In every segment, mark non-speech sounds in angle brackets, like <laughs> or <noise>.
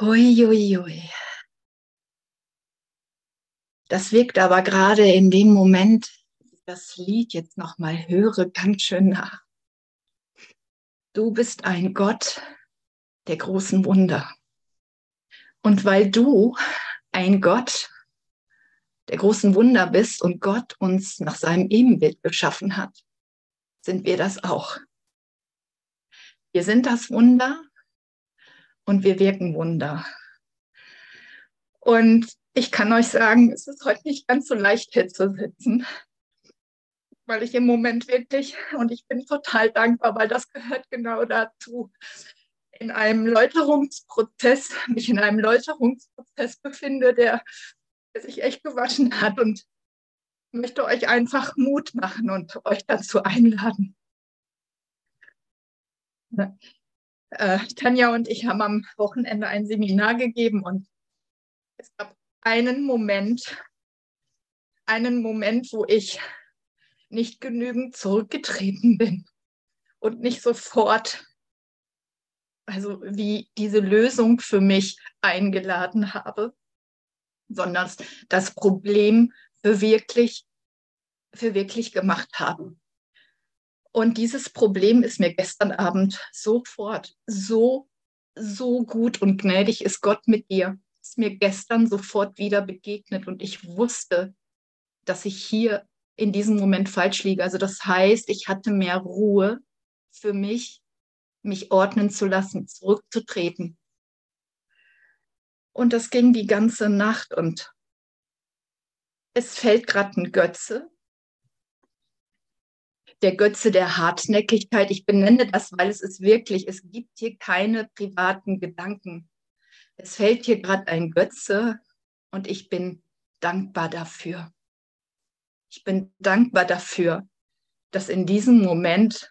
Huiuiui. Das wirkt aber gerade in dem Moment, das Lied jetzt nochmal höre, ganz schön nach. Du bist ein Gott der großen Wunder. Und weil du ein Gott der großen Wunder bist und Gott uns nach seinem Ebenbild geschaffen hat, sind wir das auch. Wir sind das Wunder und wir wirken Wunder. Und ich kann euch sagen, es ist heute nicht ganz so leicht hier zu sitzen, weil ich im Moment wirklich, und ich bin total dankbar, weil das gehört genau dazu, in einem Läuterungsprozess, mich in einem Läuterungsprozess befinde, der, der sich echt gewaschen hat und möchte euch einfach Mut machen und euch dazu einladen. Äh, Tanja und ich haben am Wochenende ein Seminar gegeben und es gab einen Moment, einen Moment, wo ich nicht genügend zurückgetreten bin und nicht sofort also wie diese Lösung für mich eingeladen habe, sondern das Problem für wirklich, für wirklich gemacht haben. Und dieses Problem ist mir gestern Abend sofort so, so gut und gnädig ist Gott mit dir. Ist mir gestern sofort wieder begegnet und ich wusste, dass ich hier in diesem Moment falsch liege. Also das heißt, ich hatte mehr Ruhe für mich mich ordnen zu lassen, zurückzutreten. Und das ging die ganze Nacht und es fällt gerade ein Götze. Der Götze der Hartnäckigkeit. Ich benenne das, weil es ist wirklich, es gibt hier keine privaten Gedanken. Es fällt hier gerade ein Götze und ich bin dankbar dafür. Ich bin dankbar dafür, dass in diesem Moment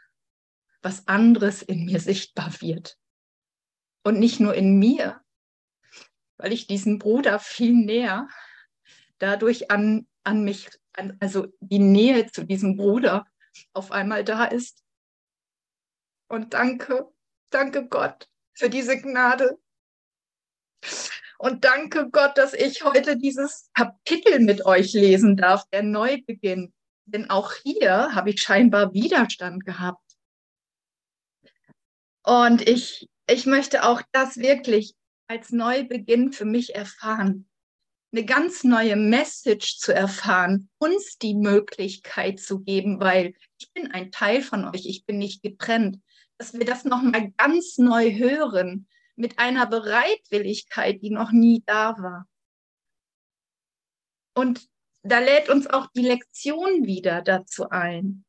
was anderes in mir sichtbar wird. Und nicht nur in mir, weil ich diesen Bruder viel näher dadurch an, an mich, an, also die Nähe zu diesem Bruder auf einmal da ist. Und danke, danke Gott für diese Gnade. Und danke Gott, dass ich heute dieses Kapitel mit euch lesen darf, der Neubeginn. Denn auch hier habe ich scheinbar Widerstand gehabt. Und ich, ich möchte auch das wirklich als Neubeginn für mich erfahren. Eine ganz neue Message zu erfahren, uns die Möglichkeit zu geben, weil ich bin ein Teil von euch, ich bin nicht getrennt, dass wir das nochmal ganz neu hören, mit einer Bereitwilligkeit, die noch nie da war. Und da lädt uns auch die Lektion wieder dazu ein.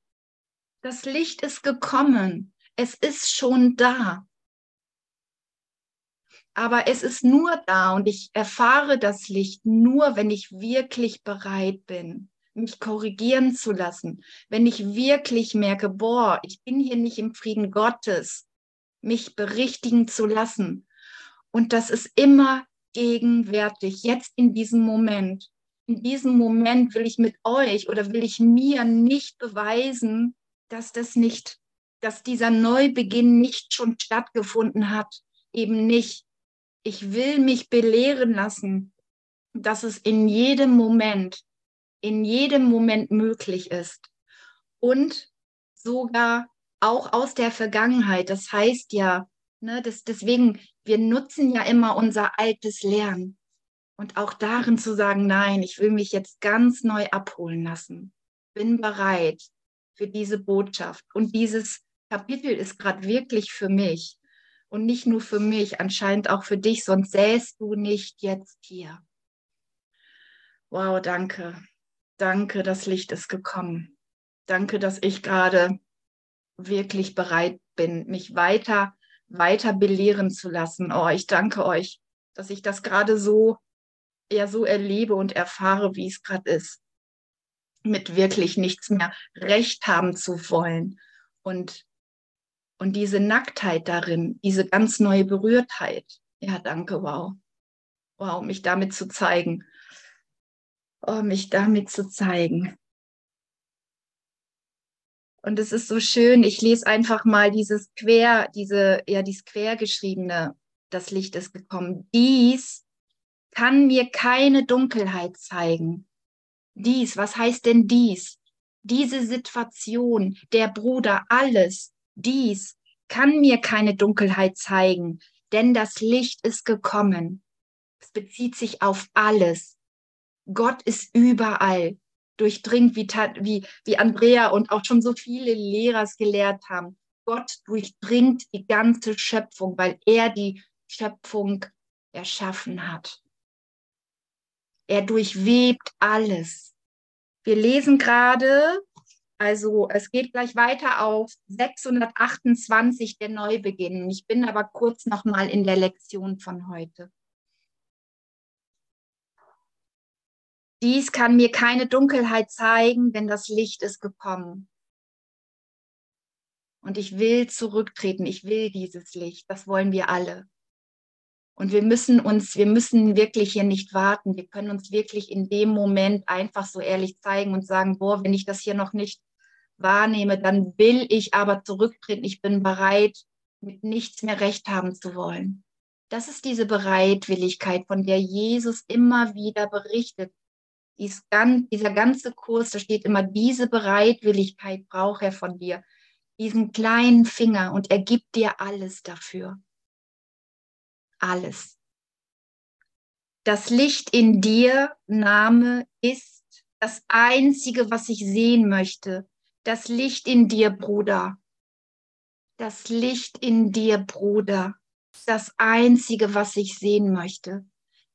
Das Licht ist gekommen. Es ist schon da. Aber es ist nur da und ich erfahre das Licht nur, wenn ich wirklich bereit bin, mich korrigieren zu lassen. Wenn ich wirklich merke, boah, ich bin hier nicht im Frieden Gottes, mich berichtigen zu lassen. Und das ist immer gegenwärtig, jetzt in diesem Moment. In diesem Moment will ich mit euch oder will ich mir nicht beweisen, dass das nicht dass dieser Neubeginn nicht schon stattgefunden hat. Eben nicht. Ich will mich belehren lassen, dass es in jedem Moment, in jedem Moment möglich ist. Und sogar auch aus der Vergangenheit. Das heißt ja, ne, das, deswegen, wir nutzen ja immer unser altes Lernen. Und auch darin zu sagen, nein, ich will mich jetzt ganz neu abholen lassen. Bin bereit für diese Botschaft und dieses Kapitel ist gerade wirklich für mich und nicht nur für mich, anscheinend auch für dich, sonst säst du nicht jetzt hier. Wow, danke. Danke, das Licht ist gekommen. Danke, dass ich gerade wirklich bereit bin, mich weiter, weiter belehren zu lassen. Oh, ich danke euch, dass ich das gerade so, ja, so erlebe und erfahre, wie es gerade ist. Mit wirklich nichts mehr recht haben zu wollen und und diese Nacktheit darin, diese ganz neue Berührtheit. Ja, danke, wow. Wow, mich damit zu zeigen. Oh, mich damit zu zeigen. Und es ist so schön, ich lese einfach mal dieses quer, diese, ja, dieses quer geschriebene das Licht ist gekommen. Dies kann mir keine Dunkelheit zeigen. Dies, was heißt denn dies? Diese Situation, der Bruder, alles, dies kann mir keine Dunkelheit zeigen, denn das Licht ist gekommen. Es bezieht sich auf alles. Gott ist überall, durchdringt, wie, wie, wie Andrea und auch schon so viele Lehrer es gelehrt haben. Gott durchdringt die ganze Schöpfung, weil er die Schöpfung erschaffen hat. Er durchwebt alles. Wir lesen gerade, also es geht gleich weiter auf 628 der Neubeginn. Ich bin aber kurz noch mal in der Lektion von heute. Dies kann mir keine Dunkelheit zeigen, denn das Licht ist gekommen. Und ich will zurücktreten, ich will dieses Licht, das wollen wir alle. Und wir müssen uns, wir müssen wirklich hier nicht warten. Wir können uns wirklich in dem Moment einfach so ehrlich zeigen und sagen, boah, wenn ich das hier noch nicht wahrnehme, dann will ich aber zurücktreten. Ich bin bereit, mit nichts mehr recht haben zu wollen. Das ist diese Bereitwilligkeit, von der Jesus immer wieder berichtet. Dies, dieser ganze Kurs, da steht immer, diese Bereitwilligkeit braucht er von dir. Diesen kleinen Finger und er gibt dir alles dafür alles. Das Licht in dir, Name, ist das Einzige, was ich sehen möchte. Das Licht in dir, Bruder. Das Licht in dir, Bruder. Das Einzige, was ich sehen möchte.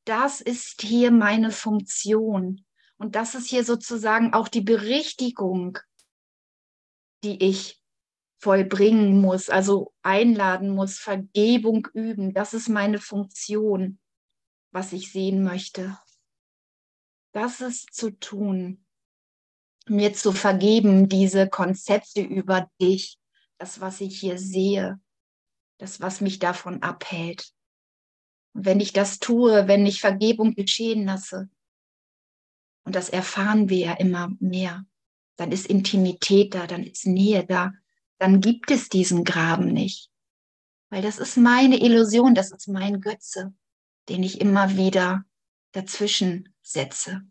Das ist hier meine Funktion. Und das ist hier sozusagen auch die Berichtigung, die ich vollbringen muss, also einladen muss, Vergebung üben. Das ist meine Funktion, was ich sehen möchte. Das ist zu tun, mir zu vergeben, diese Konzepte über dich, das, was ich hier sehe, das, was mich davon abhält. Und wenn ich das tue, wenn ich Vergebung geschehen lasse, und das erfahren wir ja immer mehr, dann ist Intimität da, dann ist Nähe da, dann gibt es diesen Graben nicht. Weil das ist meine Illusion, das ist mein Götze, den ich immer wieder dazwischen setze.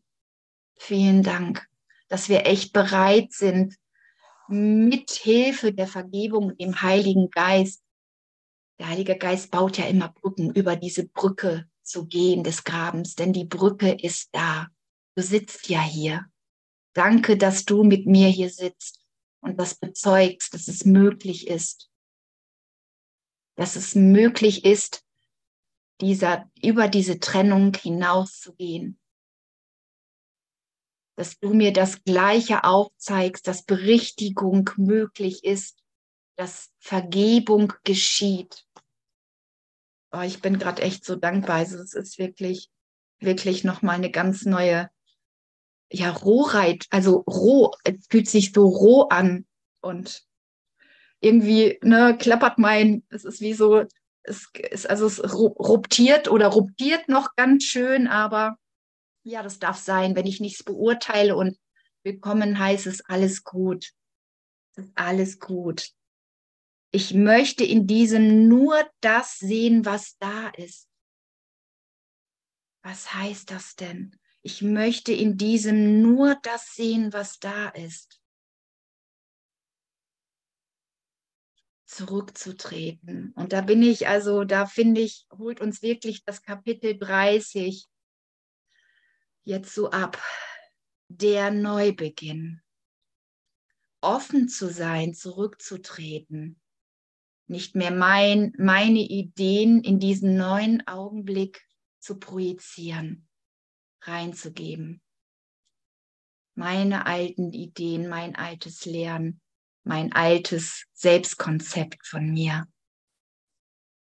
Vielen Dank, dass wir echt bereit sind, mit Hilfe der Vergebung dem Heiligen Geist. Der Heilige Geist baut ja immer Brücken, über diese Brücke zu gehen des Grabens, denn die Brücke ist da. Du sitzt ja hier. Danke, dass du mit mir hier sitzt und das bezeugst, dass es möglich ist, dass es möglich ist, dieser, über diese Trennung hinauszugehen. Dass du mir das Gleiche aufzeigst, dass Berichtigung möglich ist, dass Vergebung geschieht. Oh, ich bin gerade echt so dankbar. Also es ist wirklich, wirklich nochmal eine ganz neue ja, Rohheit, also roh, es fühlt sich so roh an und irgendwie, ne, klappert mein, es ist wie so, es ist, also es ruptiert oder ruptiert noch ganz schön, aber ja, das darf sein, wenn ich nichts beurteile und willkommen heißt es alles gut. Es ist alles gut. Ich möchte in diesem nur das sehen, was da ist. Was heißt das denn? Ich möchte in diesem nur das sehen, was da ist. Zurückzutreten. Und da bin ich, also da finde ich, holt uns wirklich das Kapitel 30 jetzt so ab. Der Neubeginn. Offen zu sein, zurückzutreten. Nicht mehr mein, meine Ideen in diesen neuen Augenblick zu projizieren reinzugeben. Meine alten Ideen, mein altes Lernen, mein altes Selbstkonzept von mir.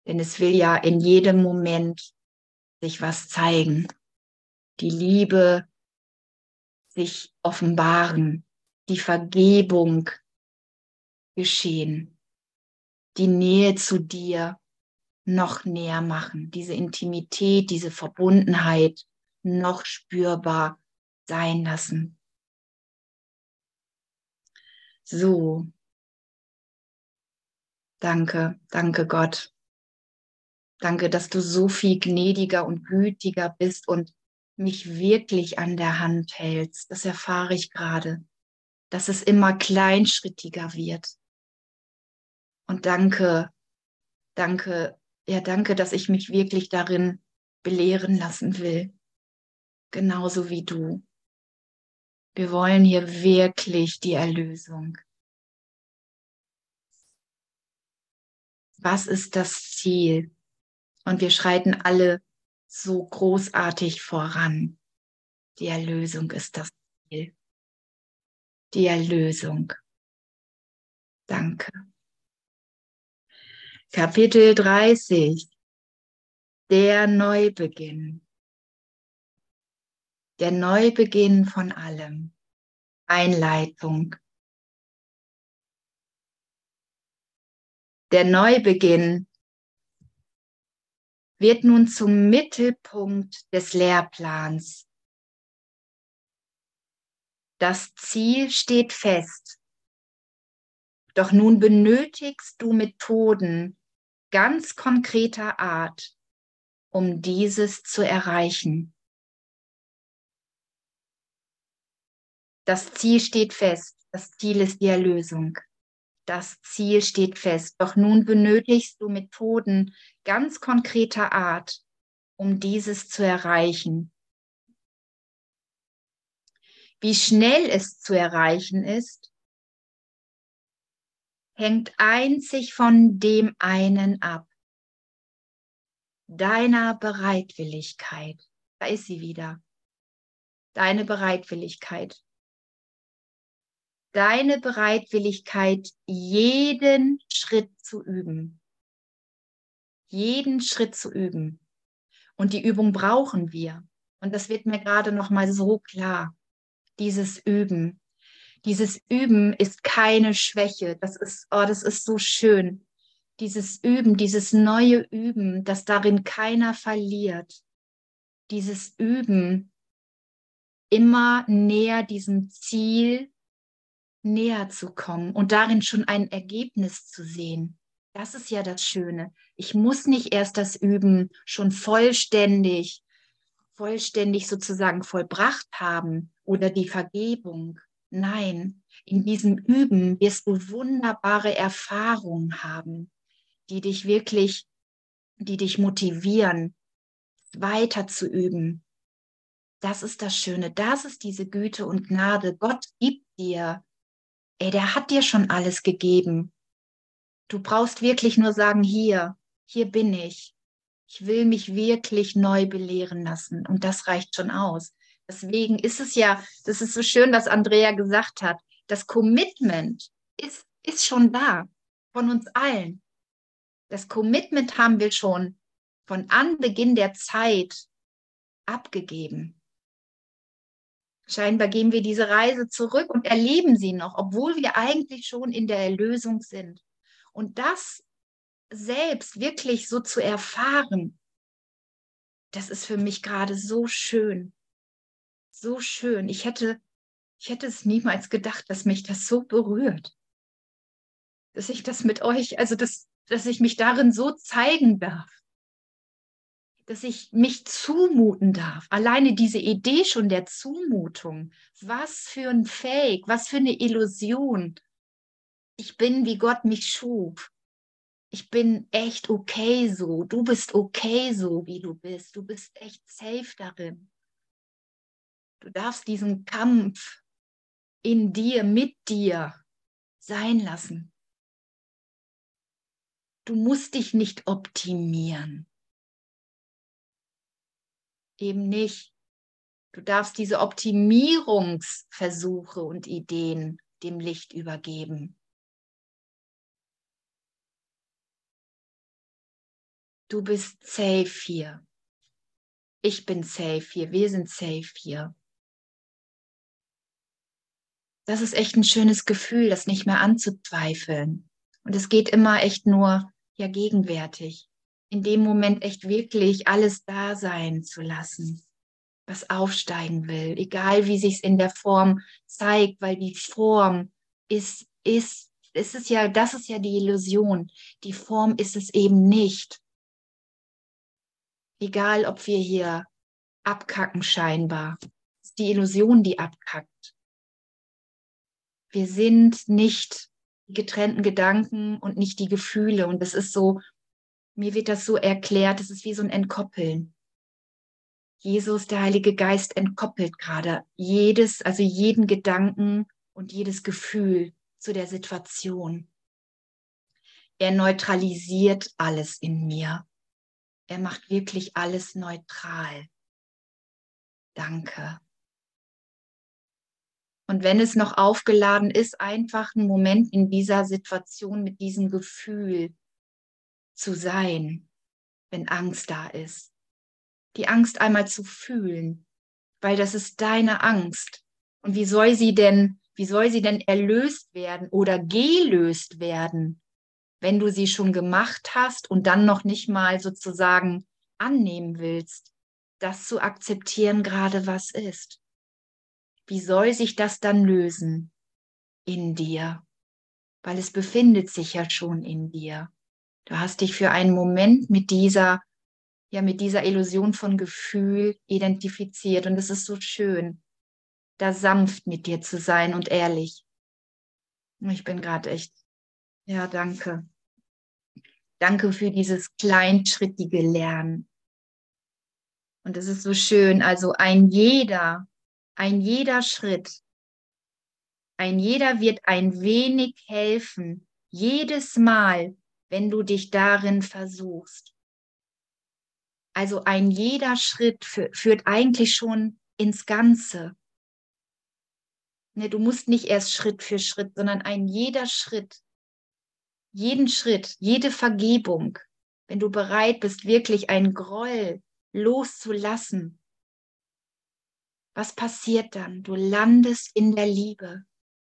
Denn es will ja in jedem Moment sich was zeigen. Die Liebe sich offenbaren, die Vergebung geschehen, die Nähe zu dir noch näher machen, diese Intimität, diese Verbundenheit, noch spürbar sein lassen. So. Danke, danke Gott. Danke, dass du so viel gnädiger und gütiger bist und mich wirklich an der Hand hältst. Das erfahre ich gerade, dass es immer kleinschrittiger wird. Und danke, danke, ja, danke, dass ich mich wirklich darin belehren lassen will. Genauso wie du. Wir wollen hier wirklich die Erlösung. Was ist das Ziel? Und wir schreiten alle so großartig voran. Die Erlösung ist das Ziel. Die Erlösung. Danke. Kapitel 30. Der Neubeginn. Der Neubeginn von allem. Einleitung. Der Neubeginn wird nun zum Mittelpunkt des Lehrplans. Das Ziel steht fest. Doch nun benötigst du Methoden ganz konkreter Art, um dieses zu erreichen. Das Ziel steht fest. Das Ziel ist die Erlösung. Das Ziel steht fest. Doch nun benötigst du Methoden ganz konkreter Art, um dieses zu erreichen. Wie schnell es zu erreichen ist, hängt einzig von dem einen ab, deiner Bereitwilligkeit. Da ist sie wieder. Deine Bereitwilligkeit deine Bereitwilligkeit, jeden Schritt zu üben. Jeden Schritt zu üben. Und die Übung brauchen wir. Und das wird mir gerade noch mal so klar. Dieses Üben. Dieses Üben ist keine Schwäche. Das ist, oh, das ist so schön. Dieses Üben, dieses neue Üben, dass darin keiner verliert. Dieses Üben, immer näher diesem Ziel näher zu kommen und darin schon ein Ergebnis zu sehen. Das ist ja das Schöne. Ich muss nicht erst das Üben schon vollständig, vollständig sozusagen vollbracht haben oder die Vergebung. Nein, in diesem Üben wirst du wunderbare Erfahrungen haben, die dich wirklich, die dich motivieren, weiter zu üben. Das ist das Schöne. Das ist diese Güte und Gnade. Gott gibt dir ey, der hat dir schon alles gegeben. Du brauchst wirklich nur sagen, hier, hier bin ich. Ich will mich wirklich neu belehren lassen. Und das reicht schon aus. Deswegen ist es ja, das ist so schön, was Andrea gesagt hat. Das Commitment ist, ist schon da von uns allen. Das Commitment haben wir schon von Anbeginn der Zeit abgegeben. Scheinbar gehen wir diese Reise zurück und erleben sie noch, obwohl wir eigentlich schon in der Erlösung sind. Und das selbst wirklich so zu erfahren, das ist für mich gerade so schön. So schön. Ich hätte, ich hätte es niemals gedacht, dass mich das so berührt. Dass ich das mit euch, also dass, dass ich mich darin so zeigen darf dass ich mich zumuten darf. Alleine diese Idee schon der Zumutung. Was für ein Fake, was für eine Illusion. Ich bin, wie Gott mich schuf. Ich bin echt okay so. Du bist okay so, wie du bist. Du bist echt safe darin. Du darfst diesen Kampf in dir, mit dir sein lassen. Du musst dich nicht optimieren eben nicht. Du darfst diese Optimierungsversuche und Ideen dem Licht übergeben. Du bist safe hier. Ich bin safe hier. Wir sind safe hier. Das ist echt ein schönes Gefühl, das nicht mehr anzuzweifeln. Und es geht immer echt nur ja gegenwärtig in dem Moment echt wirklich alles da sein zu lassen, was aufsteigen will, egal wie sich es in der Form zeigt, weil die Form ist, ist, ist es ja, das ist ja die Illusion. Die Form ist es eben nicht. Egal, ob wir hier abkacken scheinbar. Ist die Illusion, die abkackt. Wir sind nicht die getrennten Gedanken und nicht die Gefühle. Und das ist so, mir wird das so erklärt, es ist wie so ein Entkoppeln. Jesus, der Heilige Geist, entkoppelt gerade jedes, also jeden Gedanken und jedes Gefühl zu der Situation. Er neutralisiert alles in mir. Er macht wirklich alles neutral. Danke. Und wenn es noch aufgeladen ist, einfach einen Moment in dieser Situation mit diesem Gefühl zu sein, wenn Angst da ist. Die Angst einmal zu fühlen, weil das ist deine Angst. Und wie soll sie denn, wie soll sie denn erlöst werden oder gelöst werden, wenn du sie schon gemacht hast und dann noch nicht mal sozusagen annehmen willst, das zu akzeptieren, gerade was ist? wie soll sich das dann lösen in dir? Weil es befindet sich ja schon in dir. Du hast dich für einen Moment mit dieser, ja, mit dieser Illusion von Gefühl identifiziert und es ist so schön, da sanft mit dir zu sein und ehrlich. Ich bin gerade echt, ja, danke. Danke für dieses kleinschrittige Lernen. Und es ist so schön, also ein jeder ein jeder Schritt, ein jeder wird ein wenig helfen, jedes Mal, wenn du dich darin versuchst. Also ein jeder Schritt führt eigentlich schon ins Ganze. Ne, du musst nicht erst Schritt für Schritt, sondern ein jeder Schritt, jeden Schritt, jede Vergebung, wenn du bereit bist, wirklich einen Groll loszulassen, was passiert dann? Du landest in der Liebe,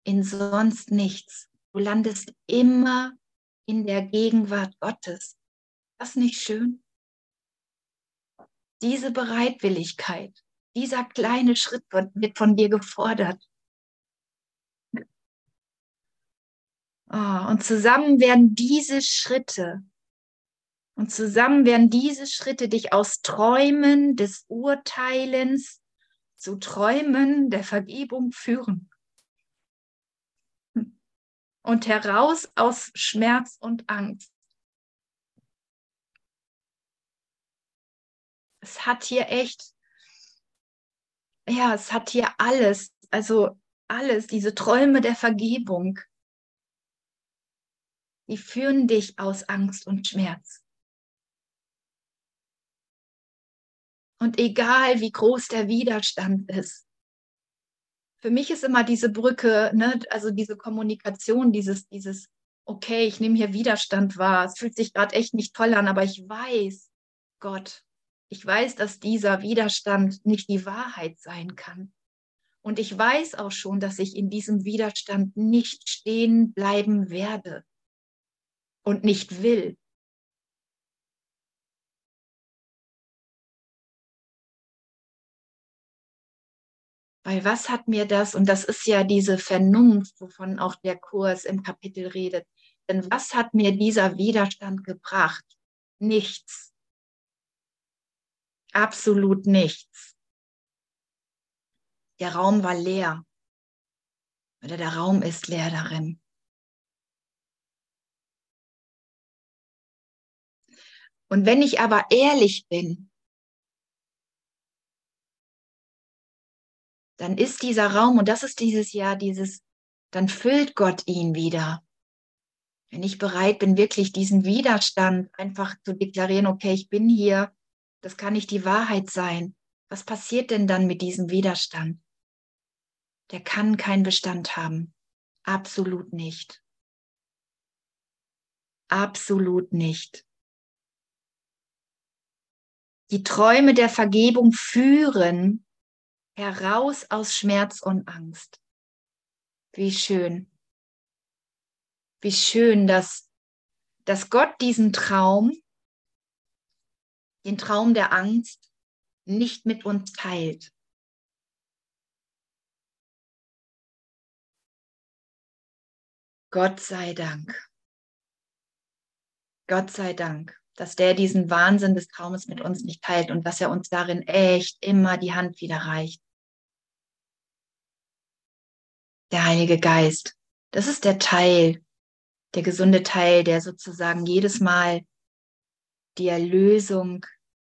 in sonst nichts. Du landest immer in der Gegenwart Gottes. Das nicht schön? Diese Bereitwilligkeit, dieser kleine Schritt wird von dir gefordert. Oh, und zusammen werden diese Schritte, und zusammen werden diese Schritte dich aus Träumen des Urteilens zu Träumen der Vergebung führen. Und heraus aus Schmerz und Angst. Es hat hier echt, ja, es hat hier alles, also alles, diese Träume der Vergebung, die führen dich aus Angst und Schmerz. Und egal, wie groß der Widerstand ist. Für mich ist immer diese Brücke, ne, also diese Kommunikation, dieses, dieses, okay, ich nehme hier Widerstand wahr. Es fühlt sich gerade echt nicht toll an, aber ich weiß, Gott, ich weiß, dass dieser Widerstand nicht die Wahrheit sein kann. Und ich weiß auch schon, dass ich in diesem Widerstand nicht stehen bleiben werde und nicht will. Weil was hat mir das, und das ist ja diese Vernunft, wovon auch der Kurs im Kapitel redet, denn was hat mir dieser Widerstand gebracht? Nichts. Absolut nichts. Der Raum war leer. Oder der Raum ist leer darin. Und wenn ich aber ehrlich bin, dann ist dieser Raum, und das ist dieses Jahr, dieses, dann füllt Gott ihn wieder. Wenn ich bereit bin, wirklich diesen Widerstand einfach zu deklarieren, okay, ich bin hier, das kann nicht die Wahrheit sein. Was passiert denn dann mit diesem Widerstand? Der kann keinen Bestand haben. Absolut nicht. Absolut nicht. Die Träume der Vergebung führen heraus aus Schmerz und Angst. Wie schön. Wie schön, dass, dass Gott diesen Traum, den Traum der Angst, nicht mit uns teilt. Gott sei Dank. Gott sei Dank. dass der diesen Wahnsinn des Traumes mit uns nicht teilt und dass er uns darin echt immer die Hand wieder reicht. Der Heilige Geist, das ist der Teil, der gesunde Teil, der sozusagen jedes Mal die Erlösung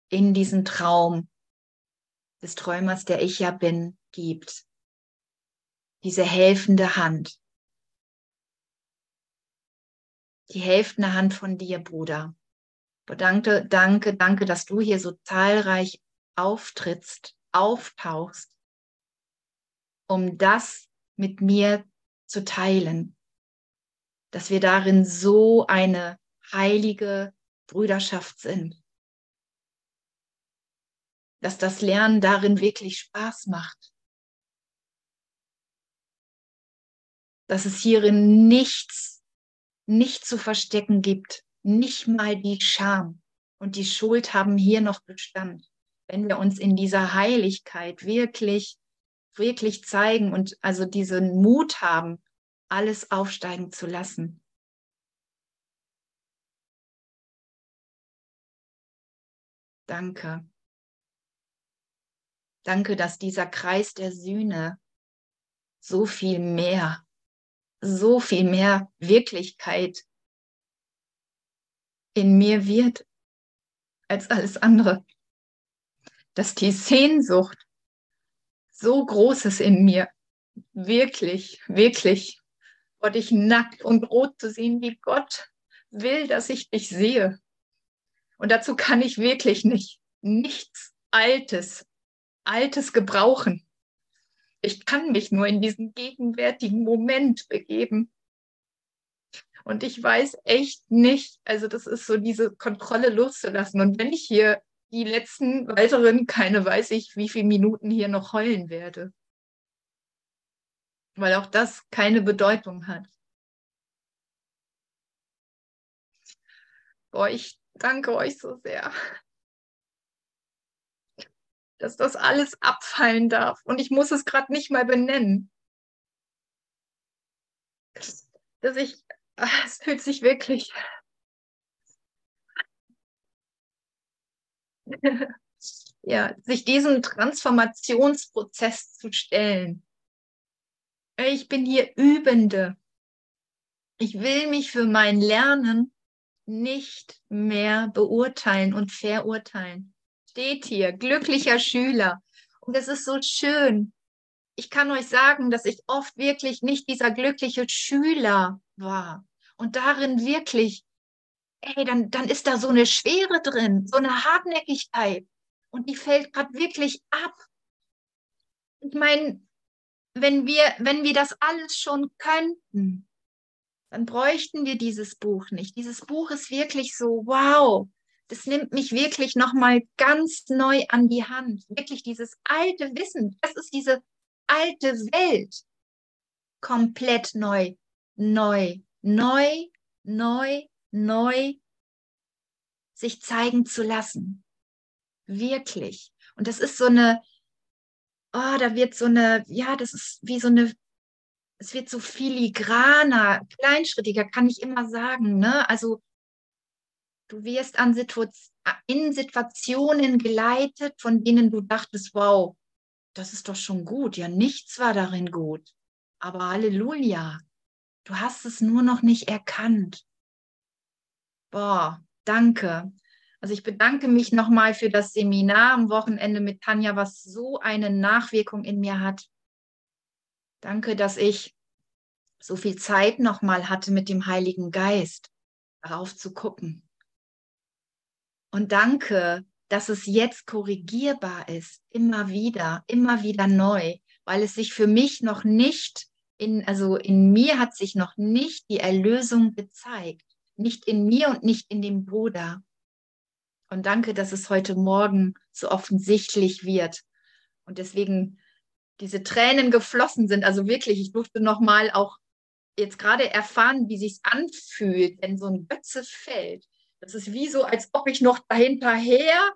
in diesen Traum des Träumers, der ich ja bin, gibt. Diese helfende Hand. Die helfende Hand von dir, Bruder. Danke, danke, danke, dass du hier so zahlreich auftrittst, auftauchst, um das mit mir zu teilen. Dass wir darin so eine heilige Brüderschaft sind. Dass das Lernen darin wirklich Spaß macht. Dass es hierin nichts, nicht zu verstecken gibt, nicht mal die Scham und die Schuld haben hier noch Bestand. Wenn wir uns in dieser Heiligkeit wirklich, wirklich zeigen und also diesen Mut haben, alles aufsteigen zu lassen. Danke. Danke, dass dieser Kreis der Sühne so viel mehr, so viel mehr Wirklichkeit in mir wird als alles andere. Dass die Sehnsucht so groß ist in mir, wirklich, wirklich, vor dich nackt und rot zu sehen, wie Gott will, dass ich dich sehe. Und dazu kann ich wirklich nicht, nichts Altes, Altes gebrauchen. Ich kann mich nur in diesen gegenwärtigen Moment begeben und ich weiß echt nicht, also das ist so diese Kontrolle loszulassen. Und wenn ich hier die letzten weiteren, keine weiß ich, wie viele Minuten hier noch heulen werde. Weil auch das keine Bedeutung hat. Boah, ich danke euch so sehr, dass das alles abfallen darf. Und ich muss es gerade nicht mal benennen. Dass ich es fühlt sich wirklich. <laughs> ja, sich diesem Transformationsprozess zu stellen. Ich bin hier Übende. Ich will mich für mein Lernen nicht mehr beurteilen und verurteilen. Steht hier, glücklicher Schüler. Und es ist so schön. Ich kann euch sagen, dass ich oft wirklich nicht dieser glückliche Schüler war und darin wirklich, ey, dann, dann ist da so eine Schwere drin, so eine Hartnäckigkeit und die fällt gerade wirklich ab. Ich meine, wenn wir, wenn wir das alles schon könnten, dann bräuchten wir dieses Buch nicht. Dieses Buch ist wirklich so, wow, das nimmt mich wirklich nochmal ganz neu an die Hand. Wirklich dieses alte Wissen, das ist diese alte Welt komplett neu, neu neu, neu, neu sich zeigen zu lassen. Wirklich. Und das ist so eine, oh, da wird so eine, ja, das ist wie so eine, es wird so filigraner, kleinschrittiger, kann ich immer sagen. Ne? Also du wirst an Situ in Situationen geleitet, von denen du dachtest, wow, das ist doch schon gut. Ja, nichts war darin gut. Aber Halleluja, Du hast es nur noch nicht erkannt. Boah, danke. Also ich bedanke mich nochmal für das Seminar am Wochenende mit Tanja, was so eine Nachwirkung in mir hat. Danke, dass ich so viel Zeit nochmal hatte mit dem Heiligen Geist, darauf zu gucken. Und danke, dass es jetzt korrigierbar ist, immer wieder, immer wieder neu, weil es sich für mich noch nicht in, also in mir hat sich noch nicht die Erlösung gezeigt. Nicht in mir und nicht in dem Bruder. Und danke, dass es heute Morgen so offensichtlich wird. Und deswegen diese Tränen geflossen sind. Also wirklich, ich durfte nochmal auch jetzt gerade erfahren, wie sich anfühlt, wenn so ein Götze fällt. Das ist wie so, als ob ich noch dahinterher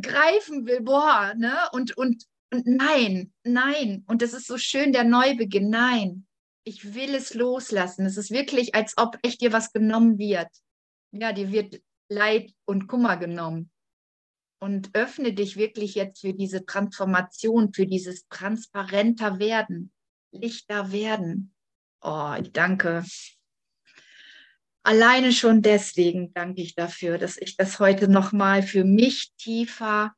greifen will. Boah, ne? Und, und und nein, nein. Und das ist so schön, der Neubeginn. Nein, ich will es loslassen. Es ist wirklich, als ob echt dir was genommen wird. Ja, dir wird Leid und Kummer genommen. Und öffne dich wirklich jetzt für diese Transformation, für dieses transparenter Werden, lichter werden. Oh, ich danke. Alleine schon deswegen danke ich dafür, dass ich das heute nochmal für mich tiefer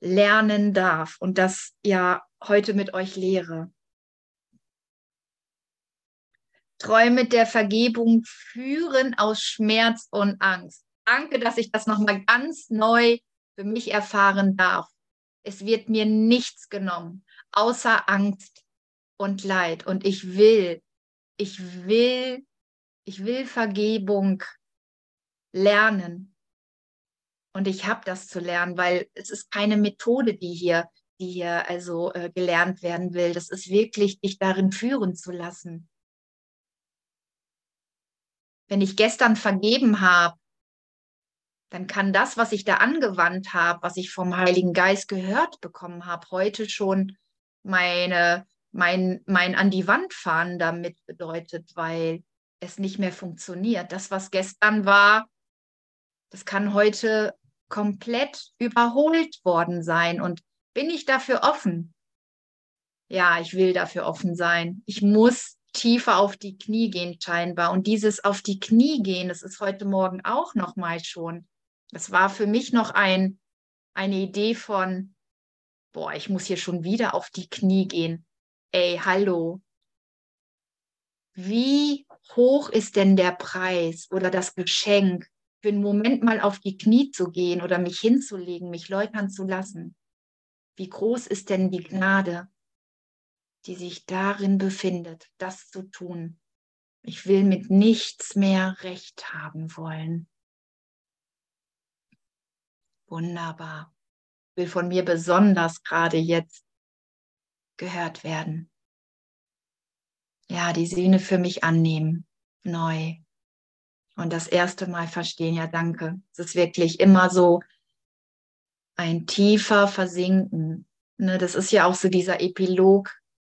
lernen darf und das ja heute mit euch lehre. Träume der Vergebung führen aus Schmerz und Angst. Danke, dass ich das nochmal ganz neu für mich erfahren darf. Es wird mir nichts genommen, außer Angst und Leid. Und ich will, ich will, ich will Vergebung lernen. Und ich habe das zu lernen, weil es ist keine Methode, die hier, die hier also äh, gelernt werden will. Das ist wirklich, dich darin führen zu lassen. Wenn ich gestern vergeben habe, dann kann das, was ich da angewandt habe, was ich vom Heiligen Geist gehört bekommen habe, heute schon meine, mein, mein an die Wand fahren damit bedeutet, weil es nicht mehr funktioniert. Das, was gestern war, das kann heute komplett überholt worden sein. Und bin ich dafür offen? Ja, ich will dafür offen sein. Ich muss tiefer auf die Knie gehen scheinbar. Und dieses auf die Knie gehen, das ist heute Morgen auch noch mal schon das war für mich noch ein, eine Idee von, boah, ich muss hier schon wieder auf die Knie gehen. Ey, hallo. Wie hoch ist denn der Preis oder das Geschenk, für einen Moment mal auf die Knie zu gehen oder mich hinzulegen, mich läutern zu lassen? Wie groß ist denn die Gnade, die sich darin befindet, das zu tun? Ich will mit nichts mehr recht haben wollen. Wunderbar. Will von mir besonders gerade jetzt gehört werden. Ja, die Sehne für mich annehmen, neu. Und das erste Mal verstehen, ja, danke. Es ist wirklich immer so ein tiefer Versinken. Ne, das ist ja auch so dieser Epilog,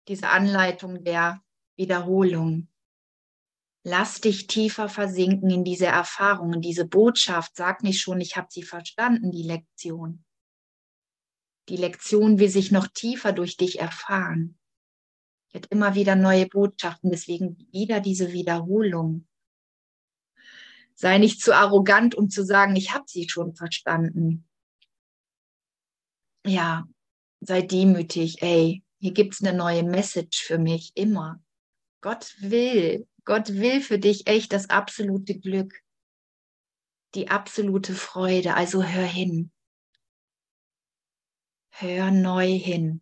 diese Anleitung der Wiederholung. Lass dich tiefer versinken in diese Erfahrungen, diese Botschaft. Sag nicht schon, ich habe sie verstanden, die Lektion. Die Lektion will sich noch tiefer durch dich erfahren. Wird immer wieder neue Botschaften, deswegen wieder diese Wiederholung. Sei nicht zu arrogant, um zu sagen, ich habe sie schon verstanden. Ja, sei demütig, ey, hier gibt es eine neue Message für mich, immer. Gott will, Gott will für dich echt das absolute Glück, die absolute Freude. Also hör hin. Hör neu hin.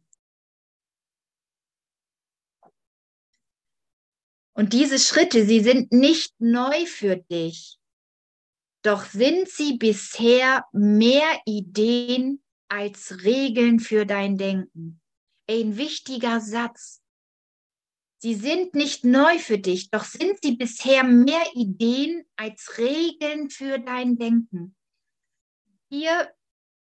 Und diese Schritte, sie sind nicht neu für dich, doch sind sie bisher mehr Ideen als Regeln für dein Denken. Ein wichtiger Satz. Sie sind nicht neu für dich, doch sind sie bisher mehr Ideen als Regeln für dein Denken. Hier,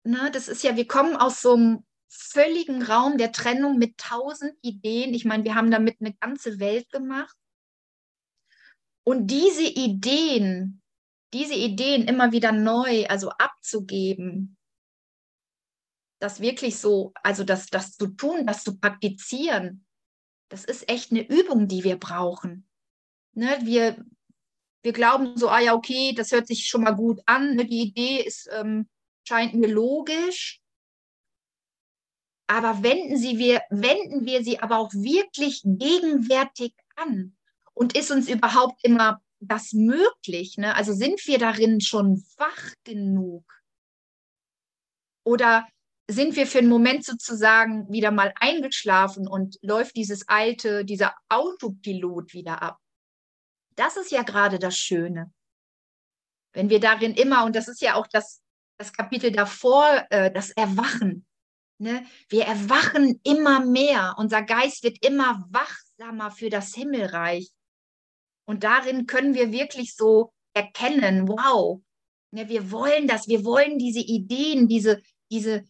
ne, das ist ja, wir kommen aus so einem völligen Raum der Trennung mit tausend Ideen. Ich meine, wir haben damit eine ganze Welt gemacht. Und diese Ideen, diese Ideen immer wieder neu, also abzugeben, das wirklich so, also das, das zu tun, das zu praktizieren, das ist echt eine Übung, die wir brauchen. Ne, wir, wir glauben so, ah ja, okay, das hört sich schon mal gut an. Ne, die Idee ist, ähm, scheint mir logisch. Aber wenden, sie wir, wenden wir sie aber auch wirklich gegenwärtig an? Und ist uns überhaupt immer das möglich? Ne? Also sind wir darin schon wach genug? Oder sind wir für einen Moment sozusagen wieder mal eingeschlafen und läuft dieses alte, dieser Autopilot wieder ab. Das ist ja gerade das Schöne. Wenn wir darin immer, und das ist ja auch das, das Kapitel davor, äh, das Erwachen. Ne? Wir erwachen immer mehr. Unser Geist wird immer wachsamer für das Himmelreich. Und darin können wir wirklich so erkennen, wow, ne, wir wollen das, wir wollen diese Ideen, diese, diese,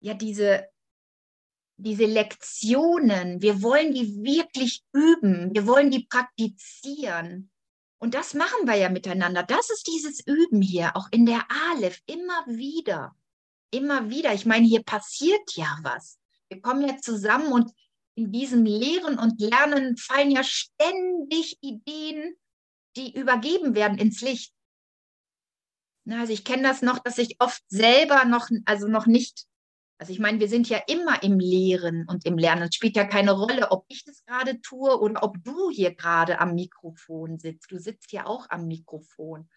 ja diese, diese Lektionen, wir wollen die wirklich üben, wir wollen die praktizieren. Und das machen wir ja miteinander. Das ist dieses Üben hier, auch in der Aleph, immer wieder. Immer wieder. Ich meine, hier passiert ja was. Wir kommen ja zusammen und in diesem Lehren und Lernen fallen ja ständig Ideen, die übergeben werden ins Licht. Also ich kenne das noch, dass ich oft selber noch, also noch nicht also ich meine, wir sind ja immer im Lehren und im Lernen. Es spielt ja keine Rolle, ob ich das gerade tue oder ob du hier gerade am Mikrofon sitzt. Du sitzt ja auch am Mikrofon.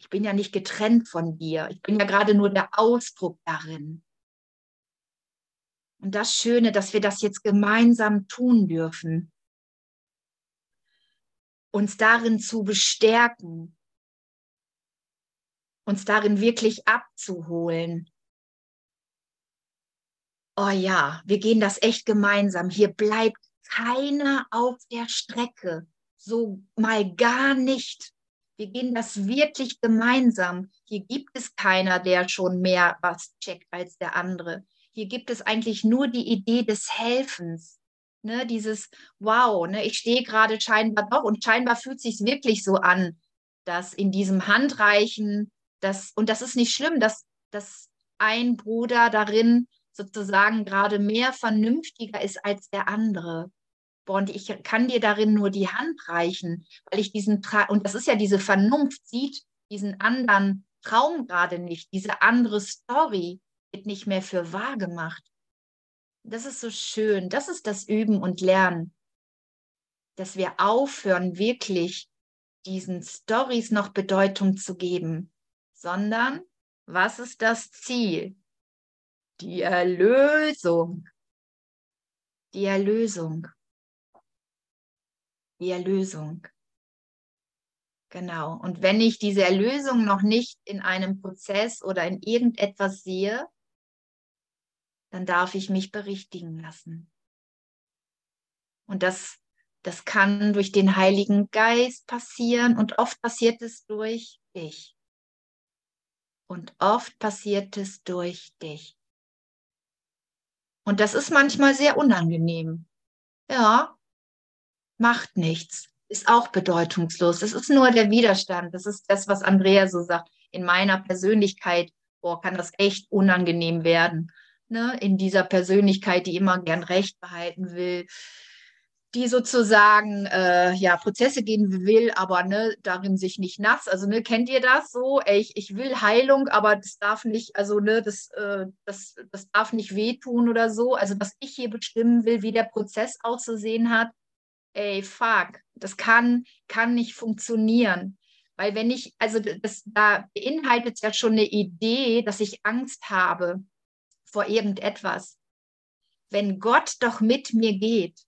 Ich bin ja nicht getrennt von dir. Ich bin ja gerade nur der Ausdruck darin. Und das Schöne, dass wir das jetzt gemeinsam tun dürfen. Uns darin zu bestärken. Uns darin wirklich abzuholen oh ja, wir gehen das echt gemeinsam. Hier bleibt keiner auf der Strecke. So mal gar nicht. Wir gehen das wirklich gemeinsam. Hier gibt es keiner, der schon mehr was checkt als der andere. Hier gibt es eigentlich nur die Idee des Helfens. Ne, dieses Wow, ne, ich stehe gerade scheinbar doch und scheinbar fühlt sich wirklich so an, dass in diesem Handreichen, das, und das ist nicht schlimm, dass, dass ein Bruder darin sozusagen gerade mehr vernünftiger ist als der andere. und ich kann dir darin nur die Hand reichen, weil ich diesen, und das ist ja diese Vernunft, sieht diesen anderen Traum gerade nicht, diese andere Story wird nicht mehr für wahr gemacht. Das ist so schön, das ist das Üben und Lernen, dass wir aufhören, wirklich diesen Stories noch Bedeutung zu geben, sondern was ist das Ziel? Die Erlösung. Die Erlösung. Die Erlösung. Genau. Und wenn ich diese Erlösung noch nicht in einem Prozess oder in irgendetwas sehe, dann darf ich mich berichtigen lassen. Und das, das kann durch den Heiligen Geist passieren und oft passiert es durch dich. Und oft passiert es durch dich. Und das ist manchmal sehr unangenehm. Ja, macht nichts. Ist auch bedeutungslos. Das ist nur der Widerstand. Das ist das, was Andrea so sagt. In meiner Persönlichkeit, boah, kann das echt unangenehm werden. Ne? In dieser Persönlichkeit, die immer gern Recht behalten will, die sozusagen äh, ja Prozesse gehen will, aber ne, darin sich nicht nass. Also ne, kennt ihr das so? Ey, ich, ich will Heilung, aber das darf nicht, also ne, das, äh, das, das darf nicht wehtun oder so. Also dass ich hier bestimmen will, wie der Prozess auszusehen hat. Ey, fuck, das kann, kann nicht funktionieren. Weil wenn ich, also das da beinhaltet ja schon eine Idee, dass ich Angst habe vor irgendetwas. Wenn Gott doch mit mir geht,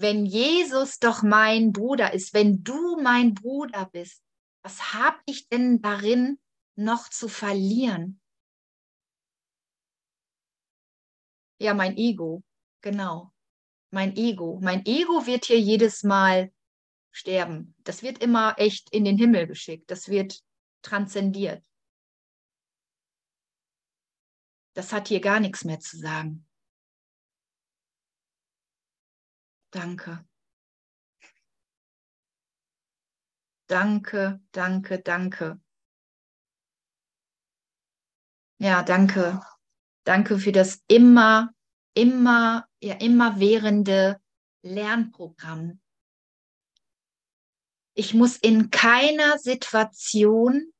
wenn Jesus doch mein Bruder ist, wenn du mein Bruder bist, was habe ich denn darin noch zu verlieren? Ja, mein Ego, genau. Mein Ego. Mein Ego wird hier jedes Mal sterben. Das wird immer echt in den Himmel geschickt. Das wird transzendiert. Das hat hier gar nichts mehr zu sagen. Danke. Danke, danke, danke. Ja, danke. Danke für das immer, immer, ja, immer währende Lernprogramm. Ich muss in keiner Situation,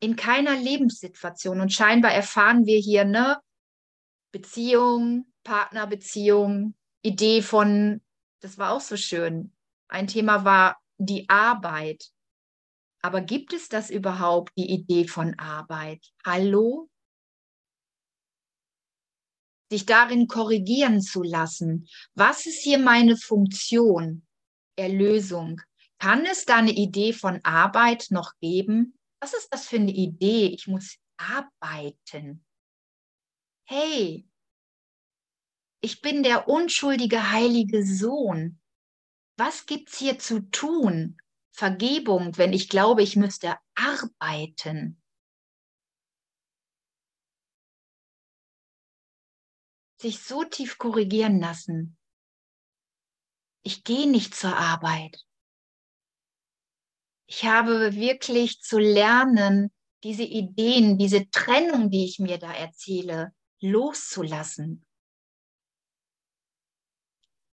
in keiner Lebenssituation, und scheinbar erfahren wir hier, ne, Beziehung, Partnerbeziehung, Idee von, das war auch so schön. Ein Thema war die Arbeit. Aber gibt es das überhaupt, die Idee von Arbeit? Hallo? Sich darin korrigieren zu lassen. Was ist hier meine Funktion? Erlösung. Kann es da eine Idee von Arbeit noch geben? Was ist das für eine Idee? Ich muss arbeiten. Hey, ich bin der unschuldige heilige Sohn. Was gibt's hier zu tun? Vergebung, wenn ich glaube, ich müsste arbeiten. Sich so tief korrigieren lassen. Ich gehe nicht zur Arbeit. Ich habe wirklich zu lernen, diese Ideen, diese Trennung, die ich mir da erzähle, loszulassen.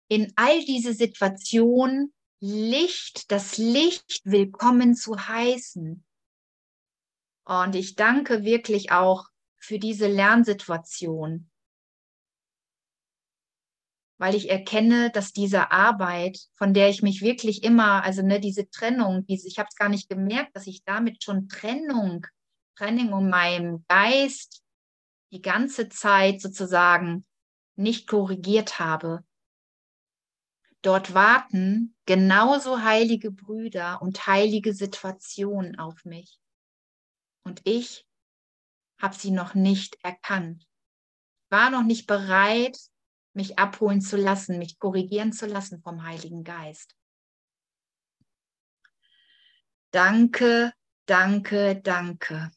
In all diese Situationen Licht, das Licht willkommen zu heißen. Und ich danke wirklich auch für diese Lernsituation, weil ich erkenne, dass diese Arbeit, von der ich mich wirklich immer, also ne, diese Trennung, diese, ich habe es gar nicht gemerkt, dass ich damit schon Trennung, Trennung in meinem Geist die ganze Zeit sozusagen nicht korrigiert habe. Dort warten genauso heilige Brüder und heilige Situationen auf mich. Und ich habe sie noch nicht erkannt. War noch nicht bereit, mich abholen zu lassen, mich korrigieren zu lassen vom Heiligen Geist. Danke, danke, danke.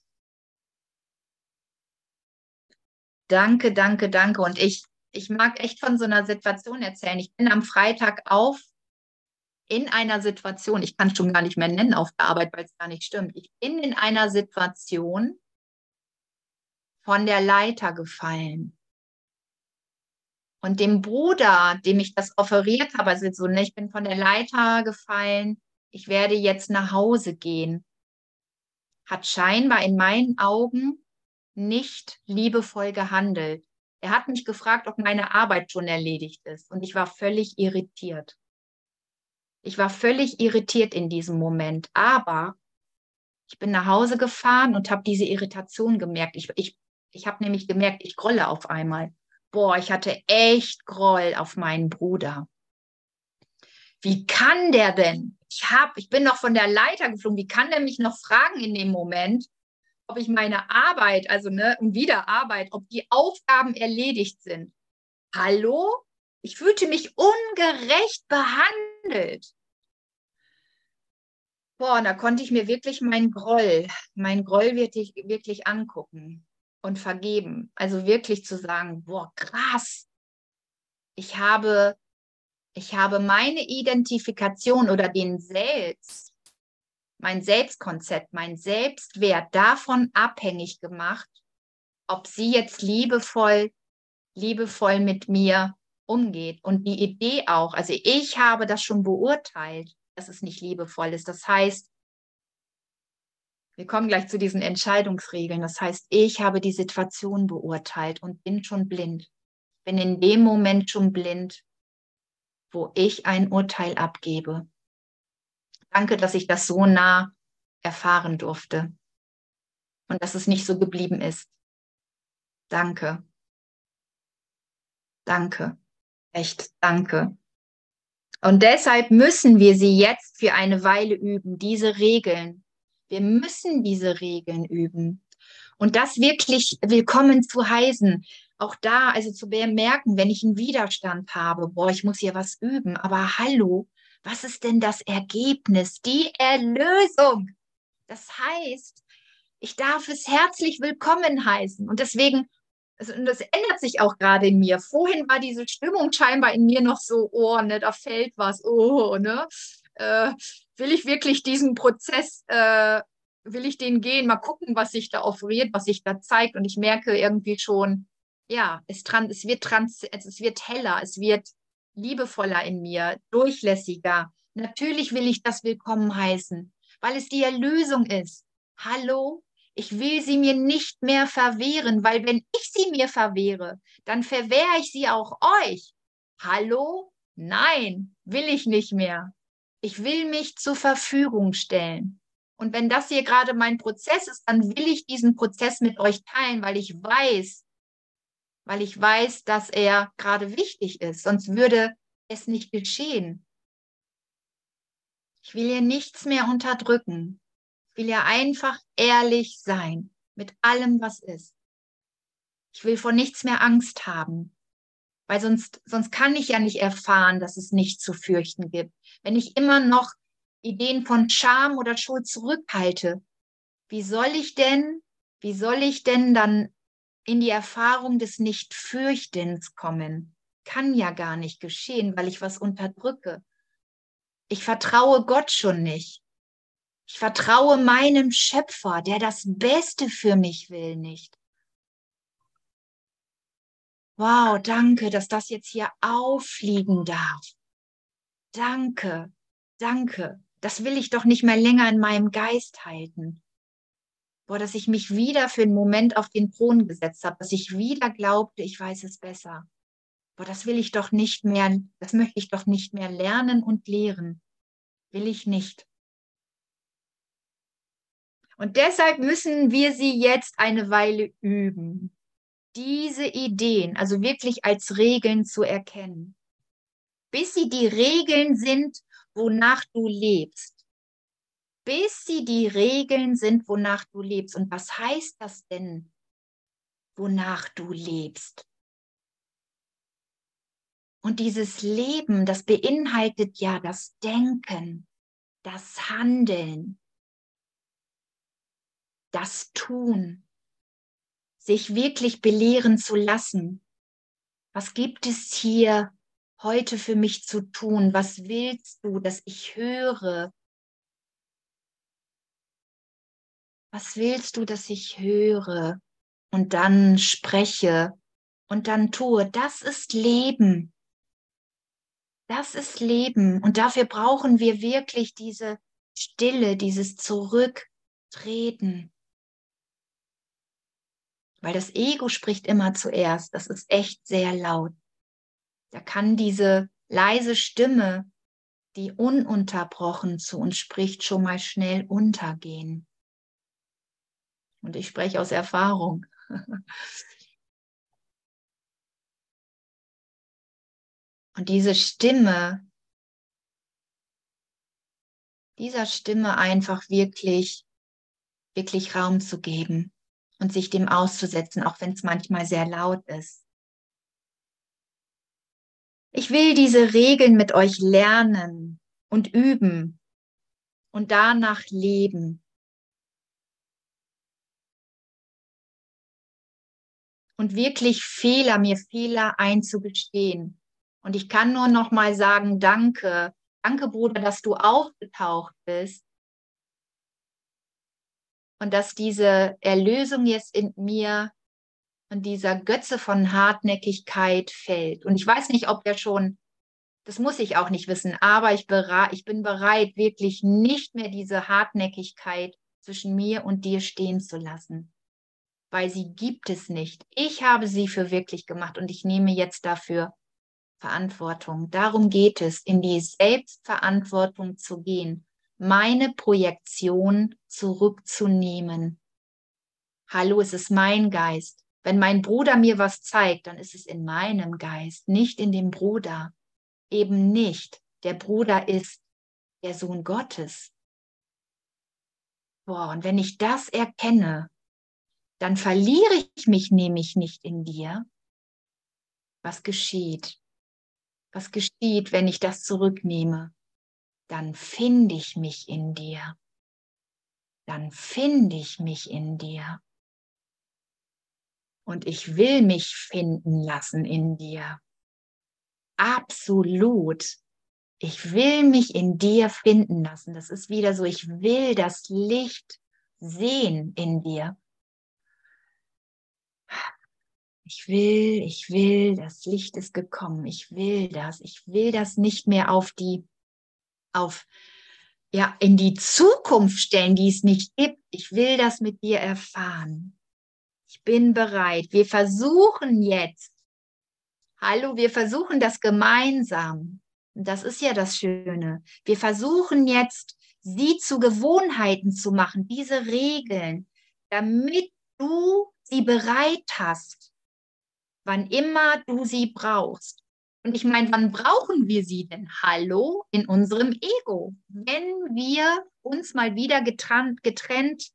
Danke, danke, danke. Und ich, ich mag echt von so einer Situation erzählen. Ich bin am Freitag auf in einer Situation, ich kann es schon gar nicht mehr nennen auf der Arbeit, weil es gar nicht stimmt. Ich bin in einer Situation von der Leiter gefallen. Und dem Bruder, dem ich das offeriert habe, also so, ne, ich bin von der Leiter gefallen, ich werde jetzt nach Hause gehen, hat scheinbar in meinen Augen nicht liebevoll gehandelt. Er hat mich gefragt, ob meine Arbeit schon erledigt ist. Und ich war völlig irritiert. Ich war völlig irritiert in diesem Moment. Aber ich bin nach Hause gefahren und habe diese Irritation gemerkt. Ich, ich, ich habe nämlich gemerkt, ich grolle auf einmal boah, ich hatte echt Groll auf meinen Bruder. Wie kann der denn? Ich hab, ich bin noch von der Leiter geflogen. Wie kann der mich noch fragen in dem Moment, ob ich meine Arbeit, also ne, Wiederarbeit, ob die Aufgaben erledigt sind? Hallo? Ich fühlte mich ungerecht behandelt. Boah, da konnte ich mir wirklich meinen Groll, meinen Groll wirklich, wirklich angucken und vergeben. Also wirklich zu sagen, boah, krass. Ich habe, ich habe meine Identifikation oder den Selbst, mein Selbstkonzept, mein Selbstwert davon abhängig gemacht, ob sie jetzt liebevoll, liebevoll mit mir umgeht. Und die Idee auch, also ich habe das schon beurteilt, dass es nicht liebevoll ist. Das heißt, wir kommen gleich zu diesen Entscheidungsregeln. Das heißt, ich habe die Situation beurteilt und bin schon blind. Bin in dem Moment schon blind, wo ich ein Urteil abgebe. Danke, dass ich das so nah erfahren durfte und dass es nicht so geblieben ist. Danke. Danke. Echt, danke. Und deshalb müssen wir sie jetzt für eine Weile üben, diese Regeln, wir müssen diese Regeln üben. Und das wirklich willkommen zu heißen. Auch da, also zu bemerken, wenn ich einen Widerstand habe, boah, ich muss hier was üben. Aber hallo, was ist denn das Ergebnis? Die Erlösung. Das heißt, ich darf es herzlich willkommen heißen. Und deswegen, also, und das ändert sich auch gerade in mir. Vorhin war diese Stimmung scheinbar in mir noch so, oh, ne, da fällt was, oh, ne äh, will ich wirklich diesen Prozess, äh, will ich den gehen, mal gucken, was sich da offeriert, was sich da zeigt. Und ich merke irgendwie schon, ja, es, es, wird trans es wird heller, es wird liebevoller in mir, durchlässiger. Natürlich will ich das willkommen heißen, weil es die Erlösung ist. Hallo, ich will sie mir nicht mehr verwehren, weil wenn ich sie mir verwehre, dann verwehre ich sie auch euch. Hallo? Nein, will ich nicht mehr. Ich will mich zur Verfügung stellen. Und wenn das hier gerade mein Prozess ist, dann will ich diesen Prozess mit euch teilen, weil ich weiß, weil ich weiß, dass er gerade wichtig ist. Sonst würde es nicht geschehen. Ich will hier nichts mehr unterdrücken. Ich will hier einfach ehrlich sein mit allem, was ist. Ich will vor nichts mehr Angst haben. Weil sonst, sonst kann ich ja nicht erfahren, dass es nichts zu fürchten gibt. Wenn ich immer noch Ideen von Scham oder Schuld zurückhalte, wie soll ich denn, wie soll ich denn dann in die Erfahrung des Nicht-Fürchtens kommen? Kann ja gar nicht geschehen, weil ich was unterdrücke. Ich vertraue Gott schon nicht. Ich vertraue meinem Schöpfer, der das Beste für mich will, nicht. Wow, danke, dass das jetzt hier auffliegen darf. Danke, danke. Das will ich doch nicht mehr länger in meinem Geist halten. Boah, dass ich mich wieder für einen Moment auf den Thron gesetzt habe, dass ich wieder glaubte, ich weiß es besser. Boah, das will ich doch nicht mehr, das möchte ich doch nicht mehr lernen und lehren. Will ich nicht. Und deshalb müssen wir sie jetzt eine Weile üben diese Ideen, also wirklich als Regeln zu erkennen, bis sie die Regeln sind, wonach du lebst. Bis sie die Regeln sind, wonach du lebst. Und was heißt das denn, wonach du lebst? Und dieses Leben, das beinhaltet ja das Denken, das Handeln, das Tun sich wirklich belehren zu lassen. Was gibt es hier heute für mich zu tun? Was willst du, dass ich höre? Was willst du, dass ich höre und dann spreche und dann tue? Das ist Leben. Das ist Leben. Und dafür brauchen wir wirklich diese Stille, dieses Zurücktreten. Weil das Ego spricht immer zuerst. Das ist echt sehr laut. Da kann diese leise Stimme, die ununterbrochen zu uns spricht, schon mal schnell untergehen. Und ich spreche aus Erfahrung. <laughs> Und diese Stimme, dieser Stimme einfach wirklich, wirklich Raum zu geben und sich dem auszusetzen, auch wenn es manchmal sehr laut ist. Ich will diese Regeln mit euch lernen und üben und danach leben. Und wirklich Fehler, mir Fehler einzugestehen. Und ich kann nur noch mal sagen, danke, danke Bruder, dass du aufgetaucht bist und dass diese Erlösung jetzt in mir und dieser Götze von Hartnäckigkeit fällt. Und ich weiß nicht, ob der schon, das muss ich auch nicht wissen, aber ich, ich bin bereit, wirklich nicht mehr diese Hartnäckigkeit zwischen mir und dir stehen zu lassen, weil sie gibt es nicht. Ich habe sie für wirklich gemacht und ich nehme jetzt dafür Verantwortung. Darum geht es, in die Selbstverantwortung zu gehen meine Projektion zurückzunehmen. Hallo, es ist mein Geist. Wenn mein Bruder mir was zeigt, dann ist es in meinem Geist, nicht in dem Bruder. Eben nicht. Der Bruder ist der Sohn Gottes. Boah, und wenn ich das erkenne, dann verliere ich mich nämlich nicht in dir. Was geschieht? Was geschieht, wenn ich das zurücknehme? dann finde ich mich in dir. Dann finde ich mich in dir. Und ich will mich finden lassen in dir. Absolut. Ich will mich in dir finden lassen. Das ist wieder so, ich will das Licht sehen in dir. Ich will, ich will, das Licht ist gekommen. Ich will das. Ich will das nicht mehr auf die auf ja in die Zukunft stellen, die es nicht gibt. Ich will das mit dir erfahren. Ich bin bereit. Wir versuchen jetzt. Hallo, wir versuchen das gemeinsam. Und das ist ja das Schöne. Wir versuchen jetzt, sie zu Gewohnheiten zu machen, diese Regeln, damit du sie bereit hast, wann immer du sie brauchst. Und ich meine, wann brauchen wir sie denn? Hallo, in unserem Ego. Wenn wir uns mal wieder getrennt, getrennt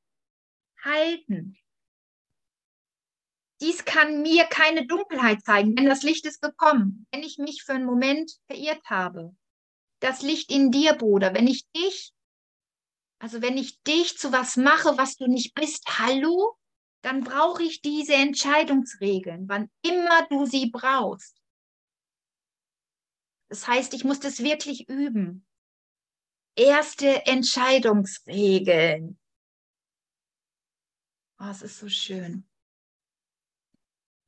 halten. Dies kann mir keine Dunkelheit zeigen, wenn das Licht ist gekommen, wenn ich mich für einen Moment verirrt habe. Das Licht in dir, Bruder, wenn ich dich, also wenn ich dich zu was mache, was du nicht bist, hallo, dann brauche ich diese Entscheidungsregeln, wann immer du sie brauchst. Das heißt, ich muss das wirklich üben. erste Entscheidungsregeln. Oh, es ist so schön.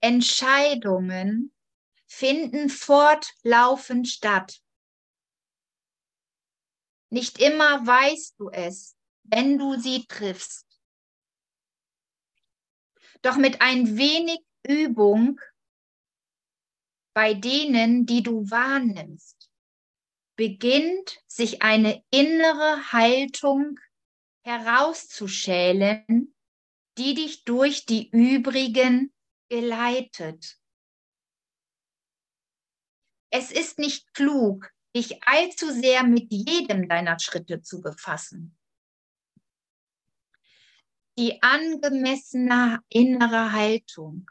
Entscheidungen finden fortlaufend statt. Nicht immer weißt du es, wenn du sie triffst. Doch mit ein wenig Übung bei denen, die du wahrnimmst, beginnt sich eine innere Haltung herauszuschälen, die dich durch die übrigen geleitet. Es ist nicht klug, dich allzu sehr mit jedem deiner Schritte zu befassen. Die angemessene innere Haltung,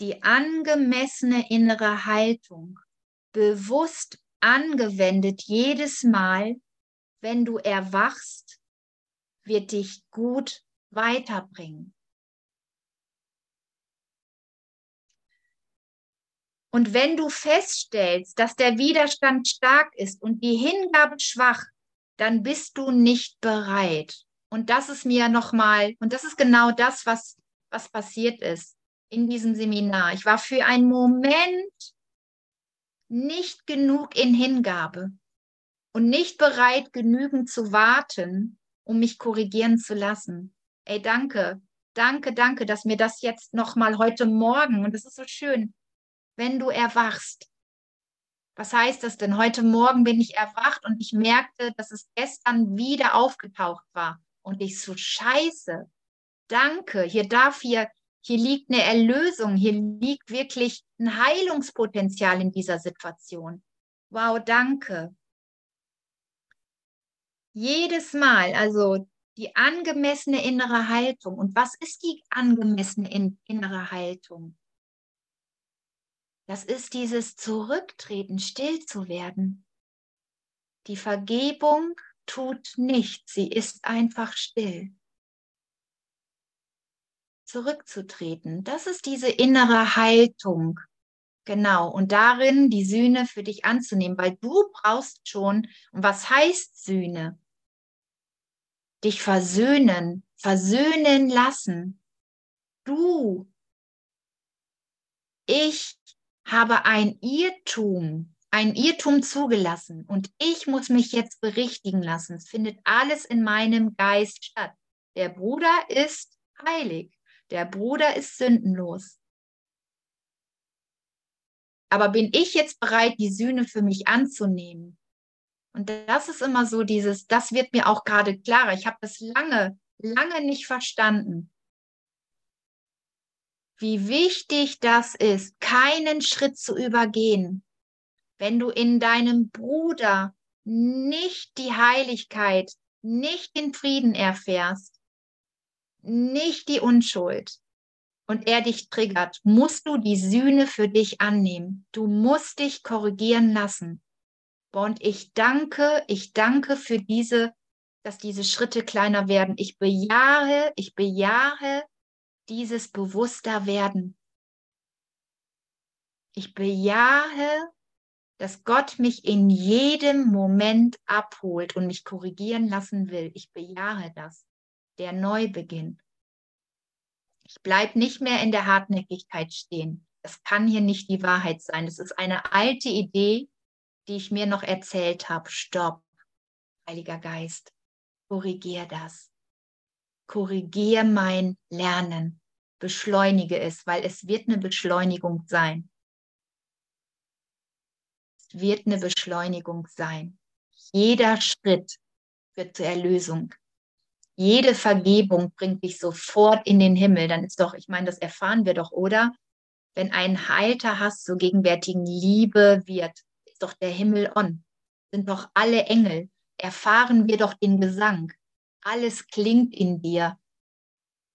die angemessene innere Haltung, bewusst angewendet jedes Mal, wenn du erwachst, wird dich gut weiterbringen. Und wenn du feststellst, dass der Widerstand stark ist und die Hingabe schwach, dann bist du nicht bereit. Und das ist mir nochmal, und das ist genau das, was, was passiert ist in diesem Seminar. Ich war für einen Moment nicht genug in Hingabe und nicht bereit, genügend zu warten, um mich korrigieren zu lassen. Ey, danke, danke, danke, dass mir das jetzt nochmal heute Morgen, und das ist so schön, wenn du erwachst. Was heißt das denn? Heute Morgen bin ich erwacht und ich merkte, dass es gestern wieder aufgetaucht war. Und ich so, scheiße, danke, hier darf hier, hier liegt eine Erlösung, hier liegt wirklich ein Heilungspotenzial in dieser Situation. Wow, danke. Jedes Mal, also die angemessene innere Haltung. Und was ist die angemessene innere Haltung? Das ist dieses Zurücktreten, still zu werden. Die Vergebung tut nichts, sie ist einfach still. Zurückzutreten, das ist diese innere Haltung. Genau, und darin die Sühne für dich anzunehmen, weil du brauchst schon, und was heißt Sühne? Dich versöhnen, versöhnen lassen. Du, ich habe ein Irrtum, ein Irrtum zugelassen und ich muss mich jetzt berichtigen lassen. Es findet alles in meinem Geist statt. Der Bruder ist heilig. Der Bruder ist sündenlos. Aber bin ich jetzt bereit, die Sühne für mich anzunehmen? Und das ist immer so dieses, das wird mir auch gerade klarer. Ich habe das lange, lange nicht verstanden wie wichtig das ist, keinen Schritt zu übergehen. Wenn du in deinem Bruder nicht die Heiligkeit, nicht den Frieden erfährst, nicht die Unschuld und er dich triggert, musst du die Sühne für dich annehmen. Du musst dich korrigieren lassen. Und ich danke, ich danke für diese, dass diese Schritte kleiner werden. Ich bejahe, ich bejahe dieses bewusster werden. Ich bejahe, dass Gott mich in jedem Moment abholt und mich korrigieren lassen will. Ich bejahe das. Der Neubeginn. Ich bleibe nicht mehr in der Hartnäckigkeit stehen. Das kann hier nicht die Wahrheit sein. Das ist eine alte Idee, die ich mir noch erzählt habe. Stopp, Heiliger Geist, korrigier das korrigiere mein Lernen, beschleunige es, weil es wird eine Beschleunigung sein. Wird eine Beschleunigung sein. Jeder Schritt wird zur Erlösung. Jede Vergebung bringt dich sofort in den Himmel. Dann ist doch, ich meine, das erfahren wir doch, oder? Wenn ein heilter Hass zur gegenwärtigen Liebe wird, ist doch der Himmel on. Sind doch alle Engel. Erfahren wir doch den Gesang. Alles klingt in dir.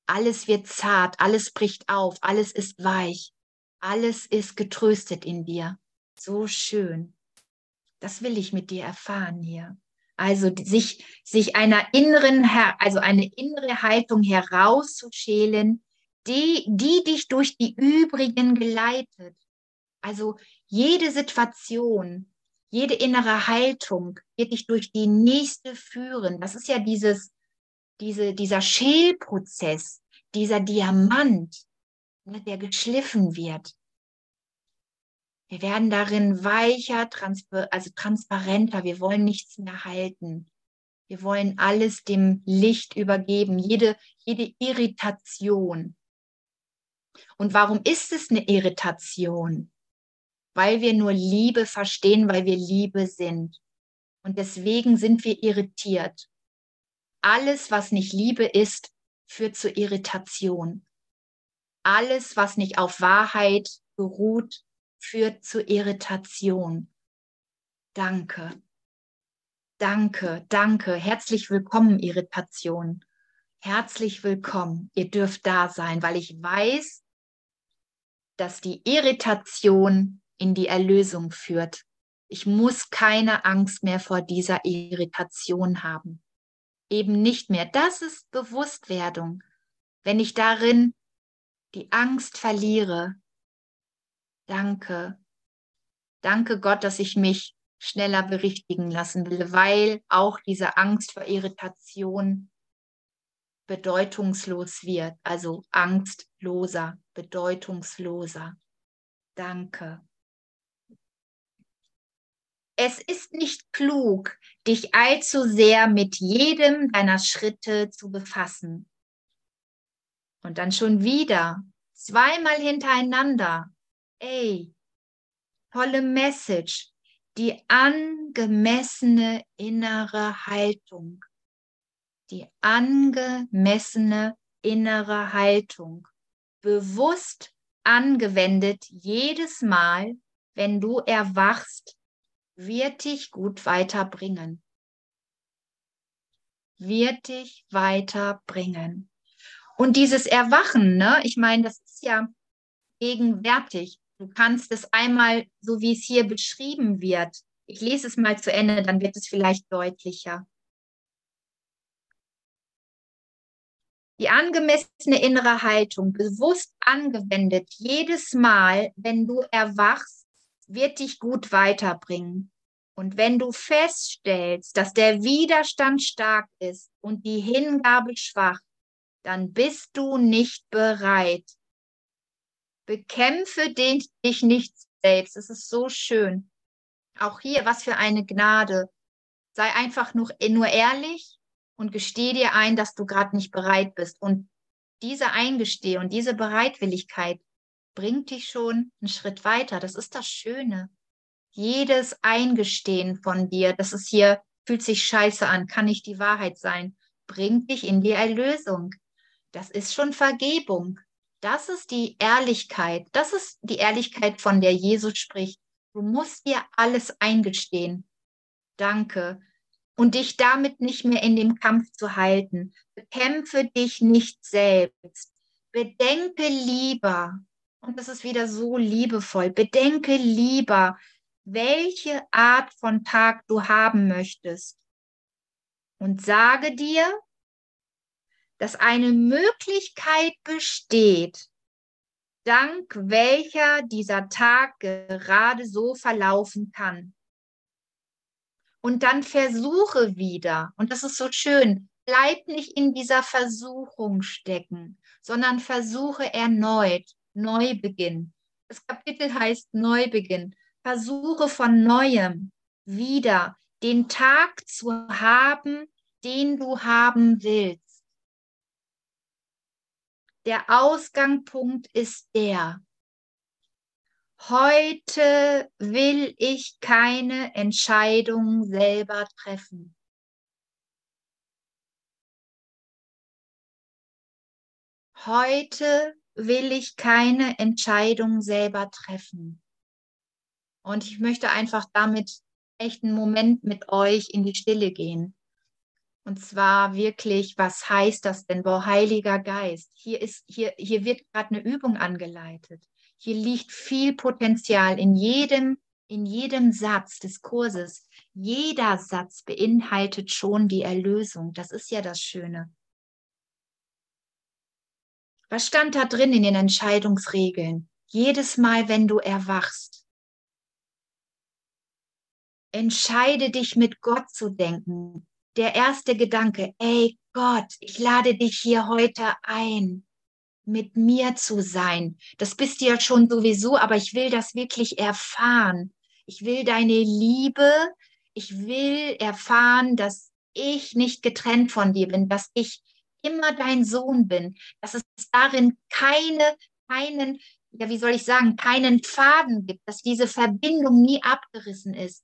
Alles wird zart, alles bricht auf, alles ist weich, alles ist getröstet in dir. So schön. Das will ich mit dir erfahren hier. Also sich, sich einer inneren, also eine innere Haltung herauszuschälen, die, die dich durch die übrigen geleitet. Also jede Situation, Jede innere Haltung wird dich durch die nächste führen. Das ist ja dieses, diese, dieser Schälprozess, dieser Diamant, ne, der geschliffen wird. Wir werden darin weicher, transpa also transparenter. Wir wollen nichts mehr halten. Wir wollen alles dem Licht übergeben, jede, jede Irritation. Und warum ist es eine Irritation? Weil wir nur Liebe verstehen, weil wir Liebe sind. Und deswegen sind wir irritiert. Alles, was nicht Liebe ist, führt zur Irritation. Alles, was nicht auf Wahrheit beruht, führt zur Irritation. Danke. Danke, danke. Herzlich willkommen, Irritation. Herzlich willkommen. Ihr dürft da sein, weil ich weiß, dass die Irritation in die Erlösung führt. Ich muss keine Angst mehr vor dieser Irritation haben. Eben nicht mehr. Das ist Bewusstwerdung. Wenn ich darin die Angst verliere, danke. Danke Gott, dass ich mich schneller berichtigen lassen will, weil auch diese Angst vor Irritation bedeutungslos wird, also angstloser, bedeutungsloser. Danke. Es ist nicht klug, dich allzu sehr mit jedem deiner Schritte zu befassen. Und dann schon wieder, zweimal hintereinander. Ey, tolle Message die angemessene innere Haltung. Die angemessene innere Haltung. Bewusst angewendet jedes Mal, wenn du erwachst, wird dich gut weiterbringen. Wird dich weiterbringen. Und dieses Erwachen, ne, ich meine, das ist ja gegenwärtig. Du kannst es einmal, so wie es hier beschrieben wird, ich lese es mal zu Ende, dann wird es vielleicht deutlicher. Die angemessene innere Haltung, bewusst angewendet, jedes Mal, wenn du erwachst, wird dich gut weiterbringen. Und wenn du feststellst, dass der Widerstand stark ist und die Hingabe schwach, dann bist du nicht bereit, Bekämpfe dich nicht selbst. Es ist so schön. Auch hier, was für eine Gnade. Sei einfach nur, nur ehrlich und gestehe dir ein, dass du gerade nicht bereit bist. Und diese Eingesteh und diese Bereitwilligkeit bringt dich schon einen Schritt weiter. Das ist das Schöne. Jedes Eingestehen von dir, das ist hier, fühlt sich scheiße an, kann nicht die Wahrheit sein, bringt dich in die Erlösung. Das ist schon Vergebung. Das ist die Ehrlichkeit. Das ist die Ehrlichkeit, von der Jesus spricht. Du musst dir alles eingestehen. Danke. Und dich damit nicht mehr in dem Kampf zu halten. Bekämpfe dich nicht selbst. Bedenke lieber, und das ist wieder so liebevoll, bedenke lieber, welche Art von Tag du haben möchtest. Und sage dir, dass eine Möglichkeit besteht, dank welcher dieser Tag gerade so verlaufen kann. Und dann versuche wieder, und das ist so schön, bleib nicht in dieser Versuchung stecken, sondern versuche erneut, Neubeginn. Das Kapitel heißt Neubeginn. Versuche von neuem wieder den Tag zu haben, den du haben willst. Der Ausgangspunkt ist der. Heute will ich keine Entscheidung selber treffen. Heute will ich keine Entscheidung selber treffen. Und ich möchte einfach damit echt einen Moment mit euch in die Stille gehen. Und zwar wirklich, was heißt das denn, boah, Heiliger Geist? Hier, ist, hier, hier wird gerade eine Übung angeleitet. Hier liegt viel Potenzial in jedem, in jedem Satz des Kurses. Jeder Satz beinhaltet schon die Erlösung. Das ist ja das Schöne. Was stand da drin in den Entscheidungsregeln? Jedes Mal, wenn du erwachst, entscheide dich mit Gott zu denken. Der erste Gedanke, ey Gott, ich lade dich hier heute ein, mit mir zu sein. Das bist du ja schon sowieso, aber ich will das wirklich erfahren. Ich will deine Liebe. Ich will erfahren, dass ich nicht getrennt von dir bin, dass ich immer dein Sohn bin, dass es darin keine, keinen, ja, wie soll ich sagen, keinen Faden gibt, dass diese Verbindung nie abgerissen ist.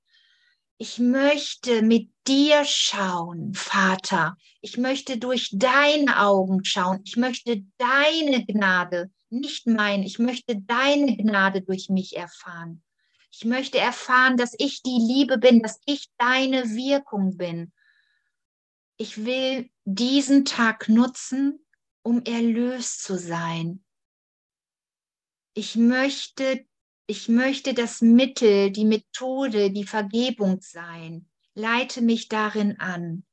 Ich möchte mit dir schauen, Vater. Ich möchte durch deine Augen schauen. Ich möchte deine Gnade, nicht mein. Ich möchte deine Gnade durch mich erfahren. Ich möchte erfahren, dass ich die Liebe bin, dass ich deine Wirkung bin. Ich will diesen Tag nutzen, um erlöst zu sein. Ich möchte ich möchte das Mittel, die Methode, die Vergebung sein. Leite mich darin an.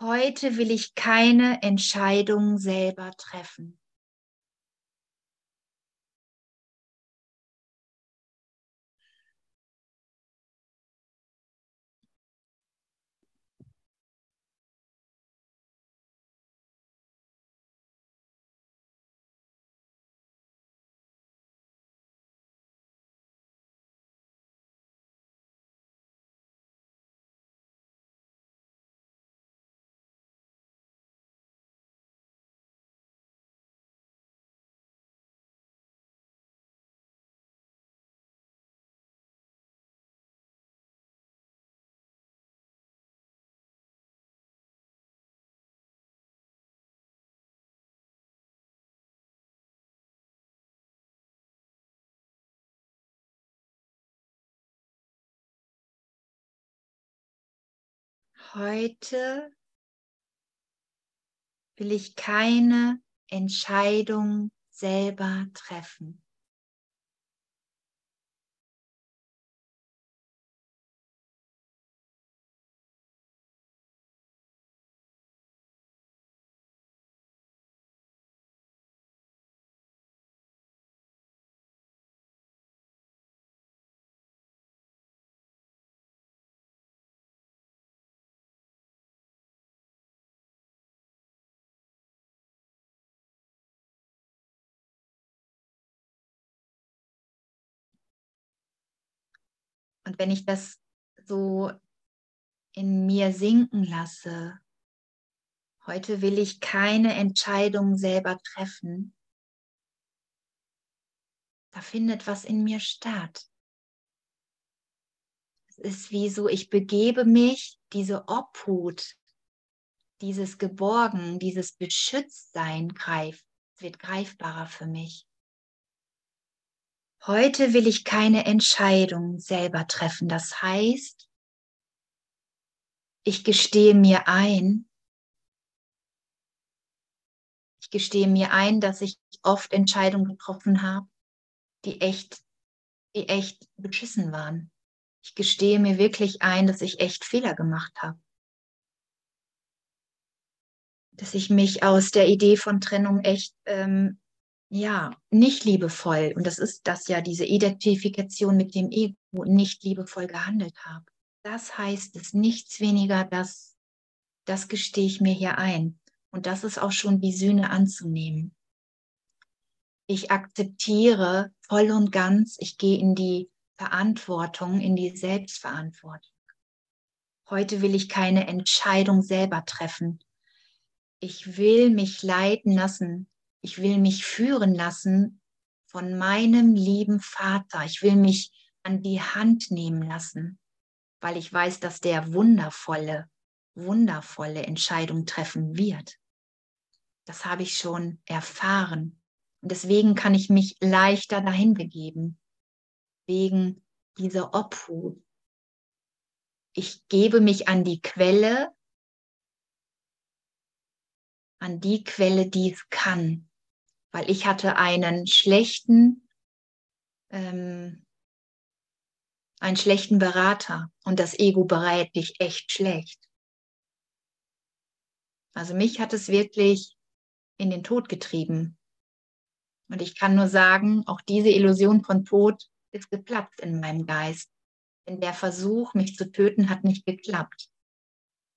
Heute will ich keine Entscheidung selber treffen. Heute will ich keine Entscheidung selber treffen. Wenn ich das so in mir sinken lasse, heute will ich keine Entscheidung selber treffen, da findet was in mir statt. Es ist wie so, ich begebe mich, diese Obhut, dieses Geborgen, dieses Beschütztsein greift, wird greifbarer für mich. Heute will ich keine Entscheidung selber treffen. Das heißt, ich gestehe mir ein, ich gestehe mir ein, dass ich oft Entscheidungen getroffen habe, die echt, die echt beschissen waren. Ich gestehe mir wirklich ein, dass ich echt Fehler gemacht habe. Dass ich mich aus der Idee von Trennung echt ähm, ja, nicht liebevoll, und das ist das ja, diese Identifikation mit dem Ego, nicht liebevoll gehandelt habe. Das heißt es nichts weniger, dass das gestehe ich mir hier ein. Und das ist auch schon wie Sühne anzunehmen. Ich akzeptiere voll und ganz, ich gehe in die Verantwortung, in die Selbstverantwortung. Heute will ich keine Entscheidung selber treffen. Ich will mich leiten lassen ich will mich führen lassen von meinem lieben Vater. Ich will mich an die Hand nehmen lassen, weil ich weiß, dass der wundervolle, wundervolle Entscheidung treffen wird. Das habe ich schon erfahren. Und deswegen kann ich mich leichter dahin begeben, wegen dieser Obhut. Ich gebe mich an die Quelle, an die Quelle, die es kann weil ich hatte einen schlechten, ähm, einen schlechten Berater und das Ego berät dich echt schlecht. Also mich hat es wirklich in den Tod getrieben. Und ich kann nur sagen, auch diese Illusion von Tod ist geplatzt in meinem Geist. Denn der Versuch, mich zu töten, hat nicht geklappt.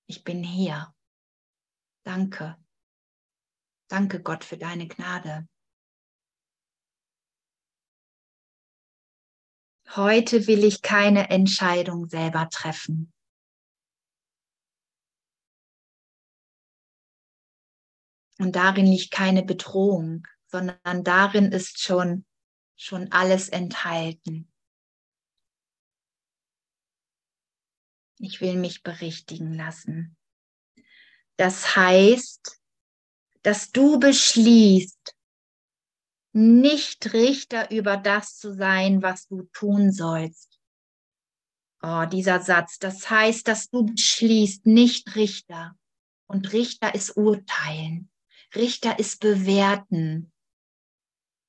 Ich bin hier. Danke. Danke Gott für deine Gnade. Heute will ich keine Entscheidung selber treffen. Und darin liegt keine Bedrohung, sondern darin ist schon, schon alles enthalten. Ich will mich berichtigen lassen. Das heißt, dass du beschließt, nicht Richter über das zu sein, was du tun sollst. Oh, dieser Satz, das heißt, dass du beschließt, nicht Richter. Und Richter ist urteilen. Richter ist bewerten.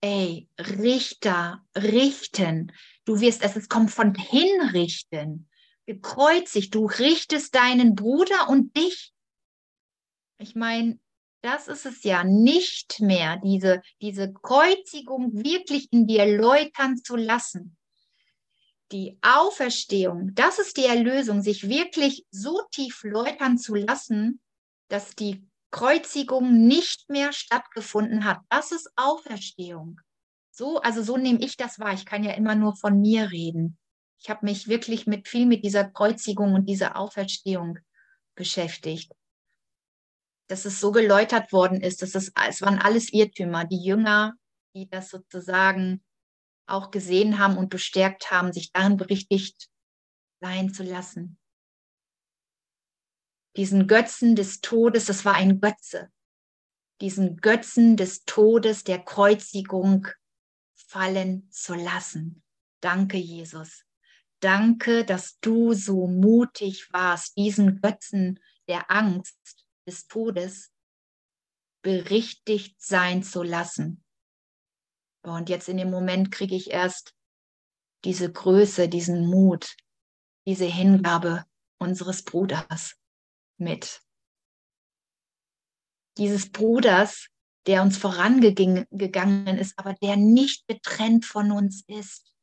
Ey, Richter, richten. Du wirst es, kommt von hinrichten. Gekreuzigt, du richtest deinen Bruder und dich. Ich meine, das ist es ja nicht mehr, diese, diese Kreuzigung wirklich in dir läutern zu lassen. Die Auferstehung, das ist die Erlösung, sich wirklich so tief läutern zu lassen, dass die Kreuzigung nicht mehr stattgefunden hat. Das ist Auferstehung. So, also so nehme ich das wahr. Ich kann ja immer nur von mir reden. Ich habe mich wirklich mit viel mit dieser Kreuzigung und dieser Auferstehung beschäftigt. Dass es so geläutert worden ist, dass es, es waren alles Irrtümer. Die Jünger, die das sozusagen auch gesehen haben und bestärkt haben, sich darin berichtigt sein zu lassen diesen Götzen des Todes, das war ein Götze, diesen Götzen des Todes, der Kreuzigung fallen zu lassen. Danke, Jesus. Danke, dass du so mutig warst, diesen Götzen der Angst des Todes berichtigt sein zu lassen. Und jetzt in dem Moment kriege ich erst diese Größe, diesen Mut, diese Hingabe unseres Bruders mit. Dieses Bruders, der uns vorangegangen ist, aber der nicht getrennt von uns ist.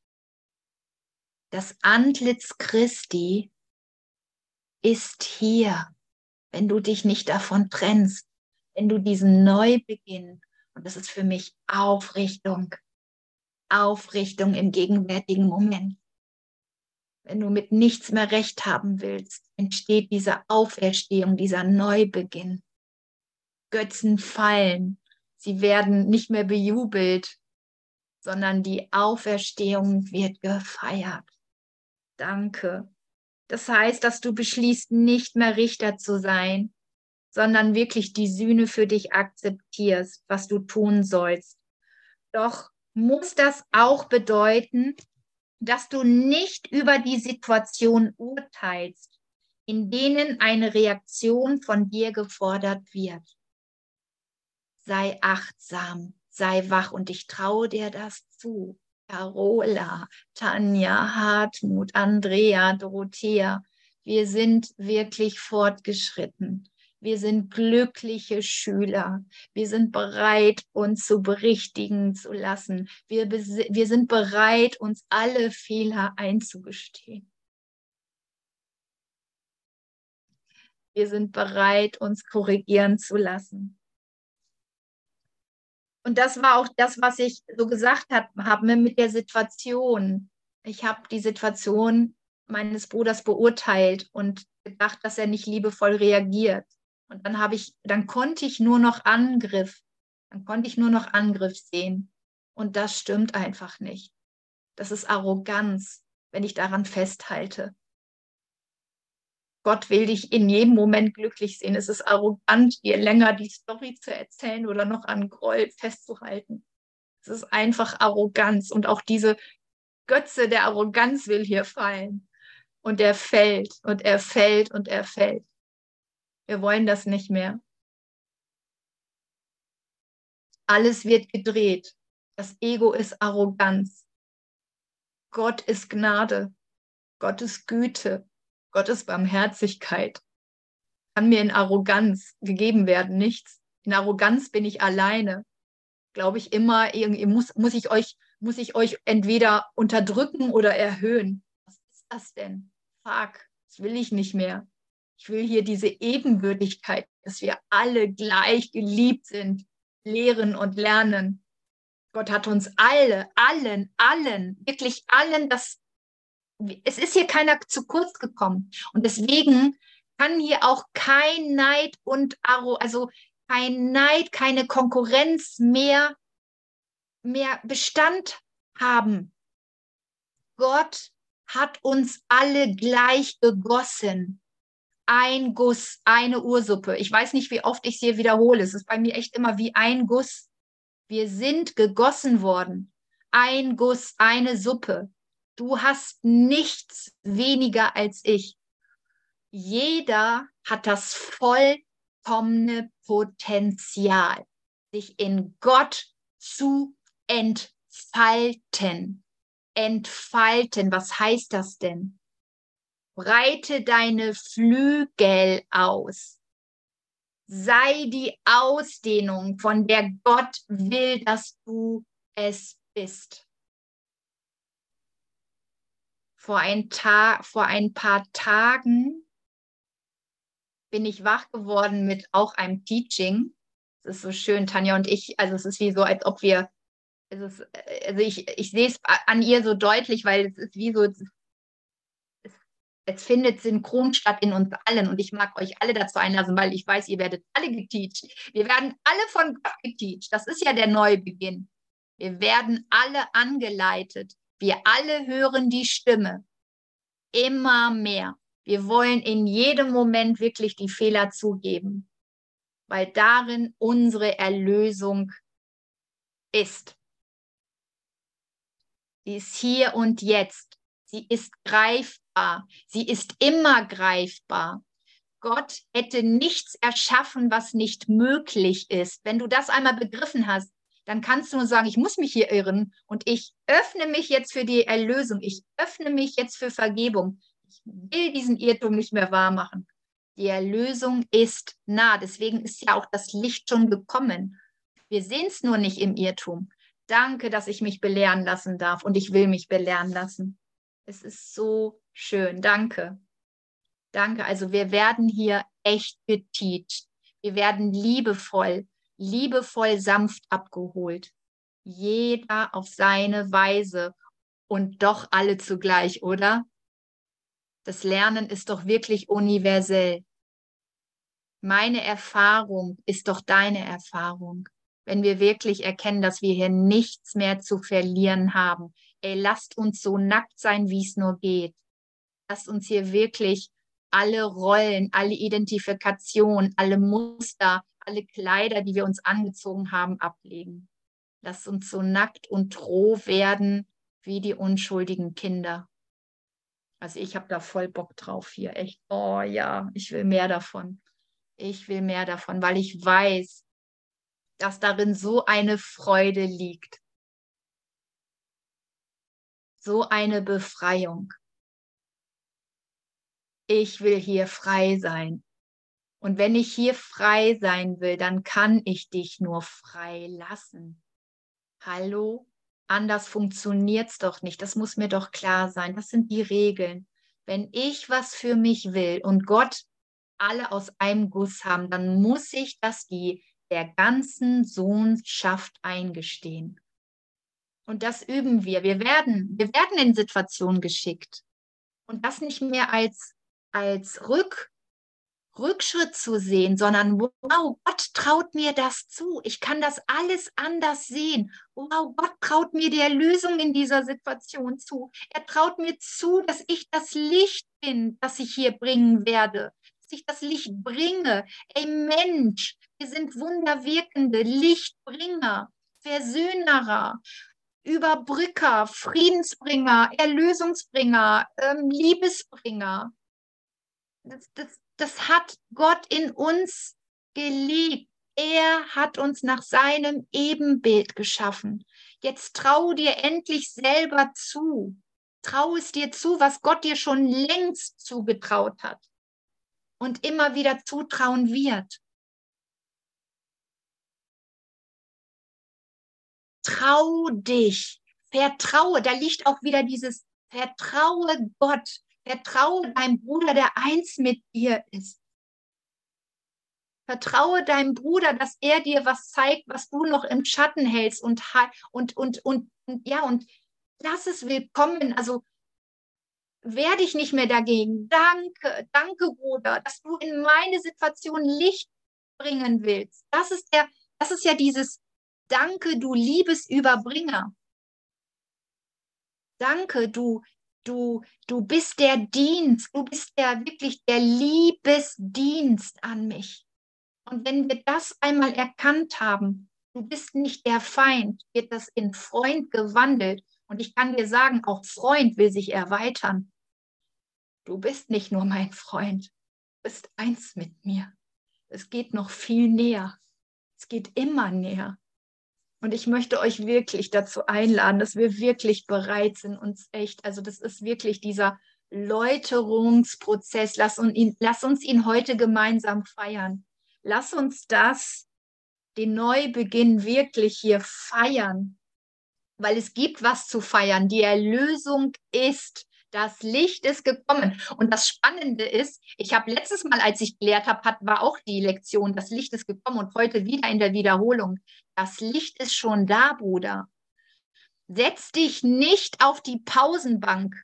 Das Antlitz Christi ist hier, wenn du dich nicht davon trennst, wenn du diesen Neubeginn, und das ist für mich Aufrichtung, Aufrichtung im gegenwärtigen Moment, wenn du mit nichts mehr recht haben willst, entsteht diese Auferstehung, dieser Neubeginn. Götzen fallen, sie werden nicht mehr bejubelt, sondern die Auferstehung wird gefeiert. Danke. Das heißt, dass du beschließt, nicht mehr Richter zu sein, sondern wirklich die Sühne für dich akzeptierst, was du tun sollst. Doch muss das auch bedeuten, dass du nicht über die Situation urteilst, in denen eine Reaktion von dir gefordert wird. Sei achtsam, sei wach und ich traue dir das zu. Carola, Tanja, Hartmut, Andrea, Dorothea, wir sind wirklich fortgeschritten. Wir sind glückliche Schüler. Wir sind bereit, uns zu berichtigen zu lassen. Wir, wir sind bereit, uns alle Fehler einzugestehen. Wir sind bereit, uns korrigieren zu lassen. Und das war auch das, was ich so gesagt habe mit der Situation. Ich habe die Situation meines Bruders beurteilt und gedacht, dass er nicht liebevoll reagiert. Und dann habe ich, dann konnte ich nur noch Angriff, dann konnte ich nur noch Angriff sehen. Und das stimmt einfach nicht. Das ist Arroganz, wenn ich daran festhalte. Gott will dich in jedem Moment glücklich sehen. Es ist arrogant, dir länger die Story zu erzählen oder noch an Groll festzuhalten. Es ist einfach Arroganz und auch diese Götze der Arroganz will hier fallen. Und er fällt und er fällt und er fällt. Wir wollen das nicht mehr. Alles wird gedreht. Das Ego ist Arroganz. Gott ist Gnade. Gott ist Güte. Gott ist Barmherzigkeit. Kann mir in Arroganz gegeben werden, nichts. In Arroganz bin ich alleine. Glaube ich immer, irgendwie muss, muss, ich euch, muss ich euch entweder unterdrücken oder erhöhen. Das ist das denn? Fuck, das will ich nicht mehr. Ich will hier diese Ebenbürtigkeit, dass wir alle gleich geliebt sind, lehren und lernen. Gott hat uns alle, allen, allen, wirklich allen das, es ist hier keiner zu kurz gekommen. Und deswegen kann hier auch kein Neid und Arro, also kein Neid, keine Konkurrenz mehr, mehr Bestand haben. Gott hat uns alle gleich gegossen. Ein Guss, eine Ursuppe. Ich weiß nicht, wie oft ich es hier wiederhole. Es ist bei mir echt immer wie ein Guss. Wir sind gegossen worden. Ein Guss, eine Suppe. Du hast nichts weniger als ich. Jeder hat das vollkommene Potenzial, sich in Gott zu entfalten entfalten. Was heißt das denn? Breite deine Flügel aus. Sei die Ausdehnung, von der Gott will, dass du es bist. Vor ein, Tag, vor ein paar Tagen bin ich wach geworden mit auch einem Teaching. Es ist so schön, Tanja und ich, also es ist wie so, als ob wir es ist, also ich, ich sehe es an ihr so deutlich, weil es ist wie so, es, es findet synchron statt in uns allen und ich mag euch alle dazu einlassen, weil ich weiß, ihr werdet alle geteacht. Wir werden alle von Gott geteacht. Das ist ja der Neubeginn. Wir werden alle angeleitet. Wir alle hören die Stimme. Immer mehr. Wir wollen in jedem Moment wirklich die Fehler zugeben, weil darin unsere Erlösung ist. Sie ist hier und jetzt. Sie ist greifbar. Sie ist immer greifbar. Gott hätte nichts erschaffen, was nicht möglich ist. Wenn du das einmal begriffen hast, dann kannst du nur sagen, ich muss mich hier irren und ich öffne mich jetzt für die Erlösung. Ich öffne mich jetzt für Vergebung. Ich will diesen Irrtum nicht mehr wahr machen. Die Erlösung ist nah. Deswegen ist ja auch das Licht schon gekommen. Wir sehen es nur nicht im Irrtum. Danke, dass ich mich belehren lassen darf und ich will mich belehren lassen. Es ist so schön. Danke. Danke. Also wir werden hier echt geteacht. Wir werden liebevoll, liebevoll sanft abgeholt. Jeder auf seine Weise und doch alle zugleich, oder? Das Lernen ist doch wirklich universell. Meine Erfahrung ist doch deine Erfahrung wenn wir wirklich erkennen, dass wir hier nichts mehr zu verlieren haben. Ey, lasst uns so nackt sein, wie es nur geht. Lasst uns hier wirklich alle Rollen, alle Identifikationen, alle Muster, alle Kleider, die wir uns angezogen haben, ablegen. Lasst uns so nackt und roh werden wie die unschuldigen Kinder. Also ich habe da voll Bock drauf hier. Echt, oh ja, ich will mehr davon. Ich will mehr davon, weil ich weiß, dass darin so eine Freude liegt, so eine Befreiung. Ich will hier frei sein. Und wenn ich hier frei sein will, dann kann ich dich nur frei lassen. Hallo? Anders funktioniert es doch nicht. Das muss mir doch klar sein. Das sind die Regeln. Wenn ich was für mich will und Gott alle aus einem Guss haben, dann muss ich das die der ganzen Sohnschaft eingestehen. Und das üben wir. Wir werden, wir werden in Situationen geschickt. Und das nicht mehr als, als Rück, Rückschritt zu sehen, sondern wow, Gott traut mir das zu. Ich kann das alles anders sehen. Wow, Gott traut mir die Erlösung in dieser Situation zu. Er traut mir zu, dass ich das Licht bin, das ich hier bringen werde. Dass ich das Licht bringe. Ey Mensch, wir sind wunderwirkende Lichtbringer, Versöhnerer, Überbrücker, Friedensbringer, Erlösungsbringer, ähm, Liebesbringer. Das, das, das hat Gott in uns geliebt. Er hat uns nach seinem Ebenbild geschaffen. Jetzt trau dir endlich selber zu. Trau es dir zu, was Gott dir schon längst zugetraut hat und immer wieder zutrauen wird. Trau dich, vertraue. Da liegt auch wieder dieses Vertraue Gott. Vertraue deinem Bruder, der eins mit dir ist. Vertraue deinem Bruder, dass er dir was zeigt, was du noch im Schatten hältst und, und, und, und, und ja, und lass es willkommen. Also wehr dich nicht mehr dagegen. Danke, danke, Bruder, dass du in meine Situation Licht bringen willst. Das ist der, das ist ja dieses Danke, du Liebesüberbringer. Danke, du, du, du bist der Dienst, du bist der wirklich der Liebesdienst an mich. Und wenn wir das einmal erkannt haben, du bist nicht der Feind, wird das in Freund gewandelt. Und ich kann dir sagen, auch Freund will sich erweitern. Du bist nicht nur mein Freund, du bist eins mit mir. Es geht noch viel näher. Es geht immer näher. Und ich möchte euch wirklich dazu einladen, dass wir wirklich bereit sind, uns echt, also das ist wirklich dieser Läuterungsprozess. Lass, ihn, lass uns ihn heute gemeinsam feiern. Lass uns das, den Neubeginn wirklich hier feiern, weil es gibt was zu feiern. Die Erlösung ist, das Licht ist gekommen. Und das Spannende ist, ich habe letztes Mal, als ich gelehrt habe, war auch die Lektion, das Licht ist gekommen und heute wieder in der Wiederholung. Das Licht ist schon da, Bruder. Setz dich nicht auf die Pausenbank.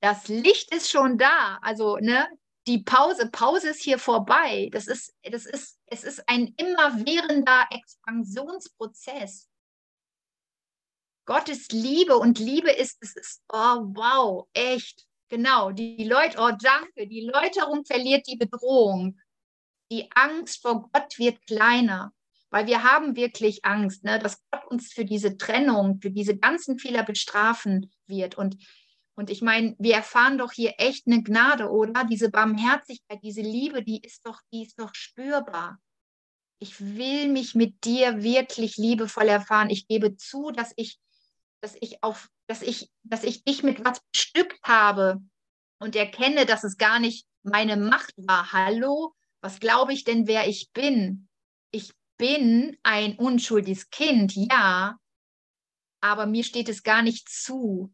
Das Licht ist schon da. Also, ne, die Pause, Pause ist hier vorbei. Das ist, das ist, es ist ein immerwährender Expansionsprozess. Gott ist Liebe und Liebe ist, es ist, oh wow, echt, genau. Die Leute, oh danke, die Läuterung verliert die Bedrohung. Die Angst vor Gott wird kleiner, weil wir haben wirklich Angst, ne, dass Gott uns für diese Trennung, für diese ganzen Fehler bestrafen wird. Und und ich meine, wir erfahren doch hier echt eine Gnade, oder? Diese Barmherzigkeit, diese Liebe, die ist doch, die ist doch spürbar. Ich will mich mit dir wirklich liebevoll erfahren. Ich gebe zu, dass ich, dass ich auf, dass ich, dass ich dich mit was bestückt habe und erkenne, dass es gar nicht meine Macht war. Hallo, was glaube ich denn, wer ich bin? Ich bin ein unschuldiges Kind, ja, aber mir steht es gar nicht zu,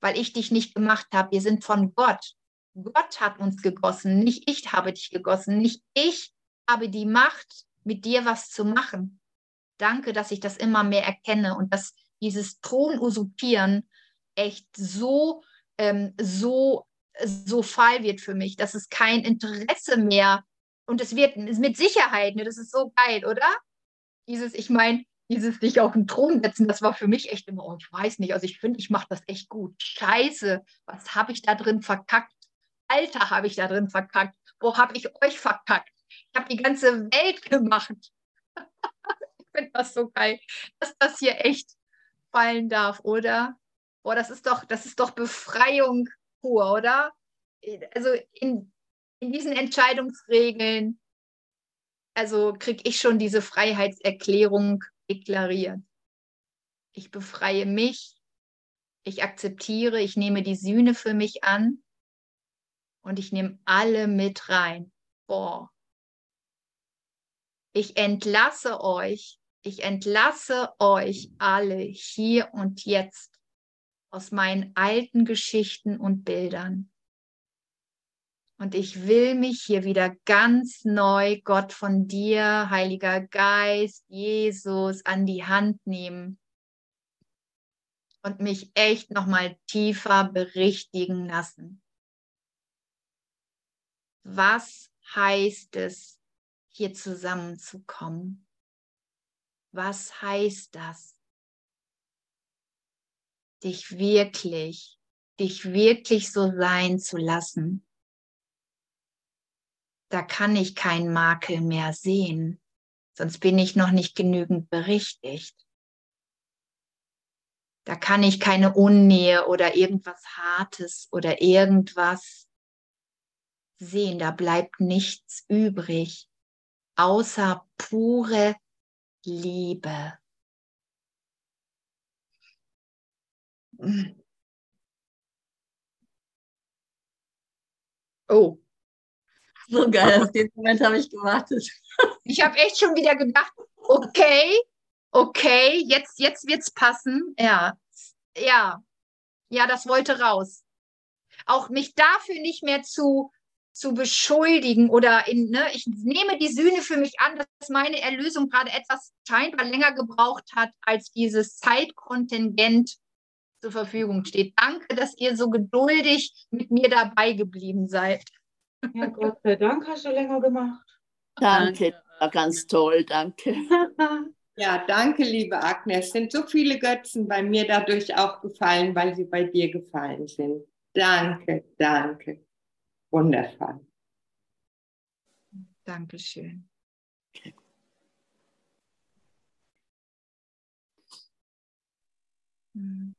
weil ich dich nicht gemacht habe. Wir sind von Gott. Gott hat uns gegossen, nicht ich habe dich gegossen, nicht ich habe die Macht, mit dir was zu machen. Danke, dass ich das immer mehr erkenne und dass dieses Thron-Usurpieren echt so, ähm, so, so fall wird für mich, dass es kein Interesse mehr und es wird mit Sicherheit, ne, das ist so geil, oder? Dieses, ich meine, dieses sich auf den Thron setzen, das war für mich echt immer, oh, ich weiß nicht, also ich finde, ich mache das echt gut. Scheiße, was habe ich da drin verkackt? Alter, habe ich da drin verkackt. Wo habe ich euch verkackt? Ich habe die ganze Welt gemacht. <laughs> ich finde das so geil, dass das hier echt fallen darf, oder? Boah, das ist doch, das ist doch Befreiung pur, oder? Also in, in diesen Entscheidungsregeln, also kriege ich schon diese Freiheitserklärung deklariert. Ich befreie mich, ich akzeptiere, ich nehme die Sühne für mich an und ich nehme alle mit rein. Boah. Ich entlasse euch, ich entlasse euch alle hier und jetzt aus meinen alten Geschichten und Bildern. Und ich will mich hier wieder ganz neu, Gott von dir, Heiliger Geist, Jesus, an die Hand nehmen und mich echt nochmal tiefer berichtigen lassen. Was heißt es, hier zusammenzukommen? Was heißt das? Dich wirklich, dich wirklich so sein zu lassen da kann ich keinen Makel mehr sehen, sonst bin ich noch nicht genügend berichtigt. Da kann ich keine Unnähe oder irgendwas Hartes oder irgendwas sehen. Da bleibt nichts übrig, außer pure Liebe. Oh, so geil, auf den Moment habe ich gewartet. Ich habe echt schon wieder gedacht, okay, okay, jetzt, jetzt wird es passen. Ja, ja, Ja, das wollte raus. Auch mich dafür nicht mehr zu, zu beschuldigen oder in, ne, ich nehme die Sühne für mich an, dass meine Erlösung gerade etwas scheinbar länger gebraucht hat, als dieses Zeitkontingent zur Verfügung steht. Danke, dass ihr so geduldig mit mir dabei geblieben seid. Ja, Gott sei Dank hast du länger gemacht. Danke, war ganz toll, danke. <laughs> Ja, danke, liebe Agnes. Es sind so viele Götzen bei mir dadurch auch gefallen, weil sie bei dir gefallen sind. Danke, danke. Wundervoll. Dankeschön. Okay. Hm.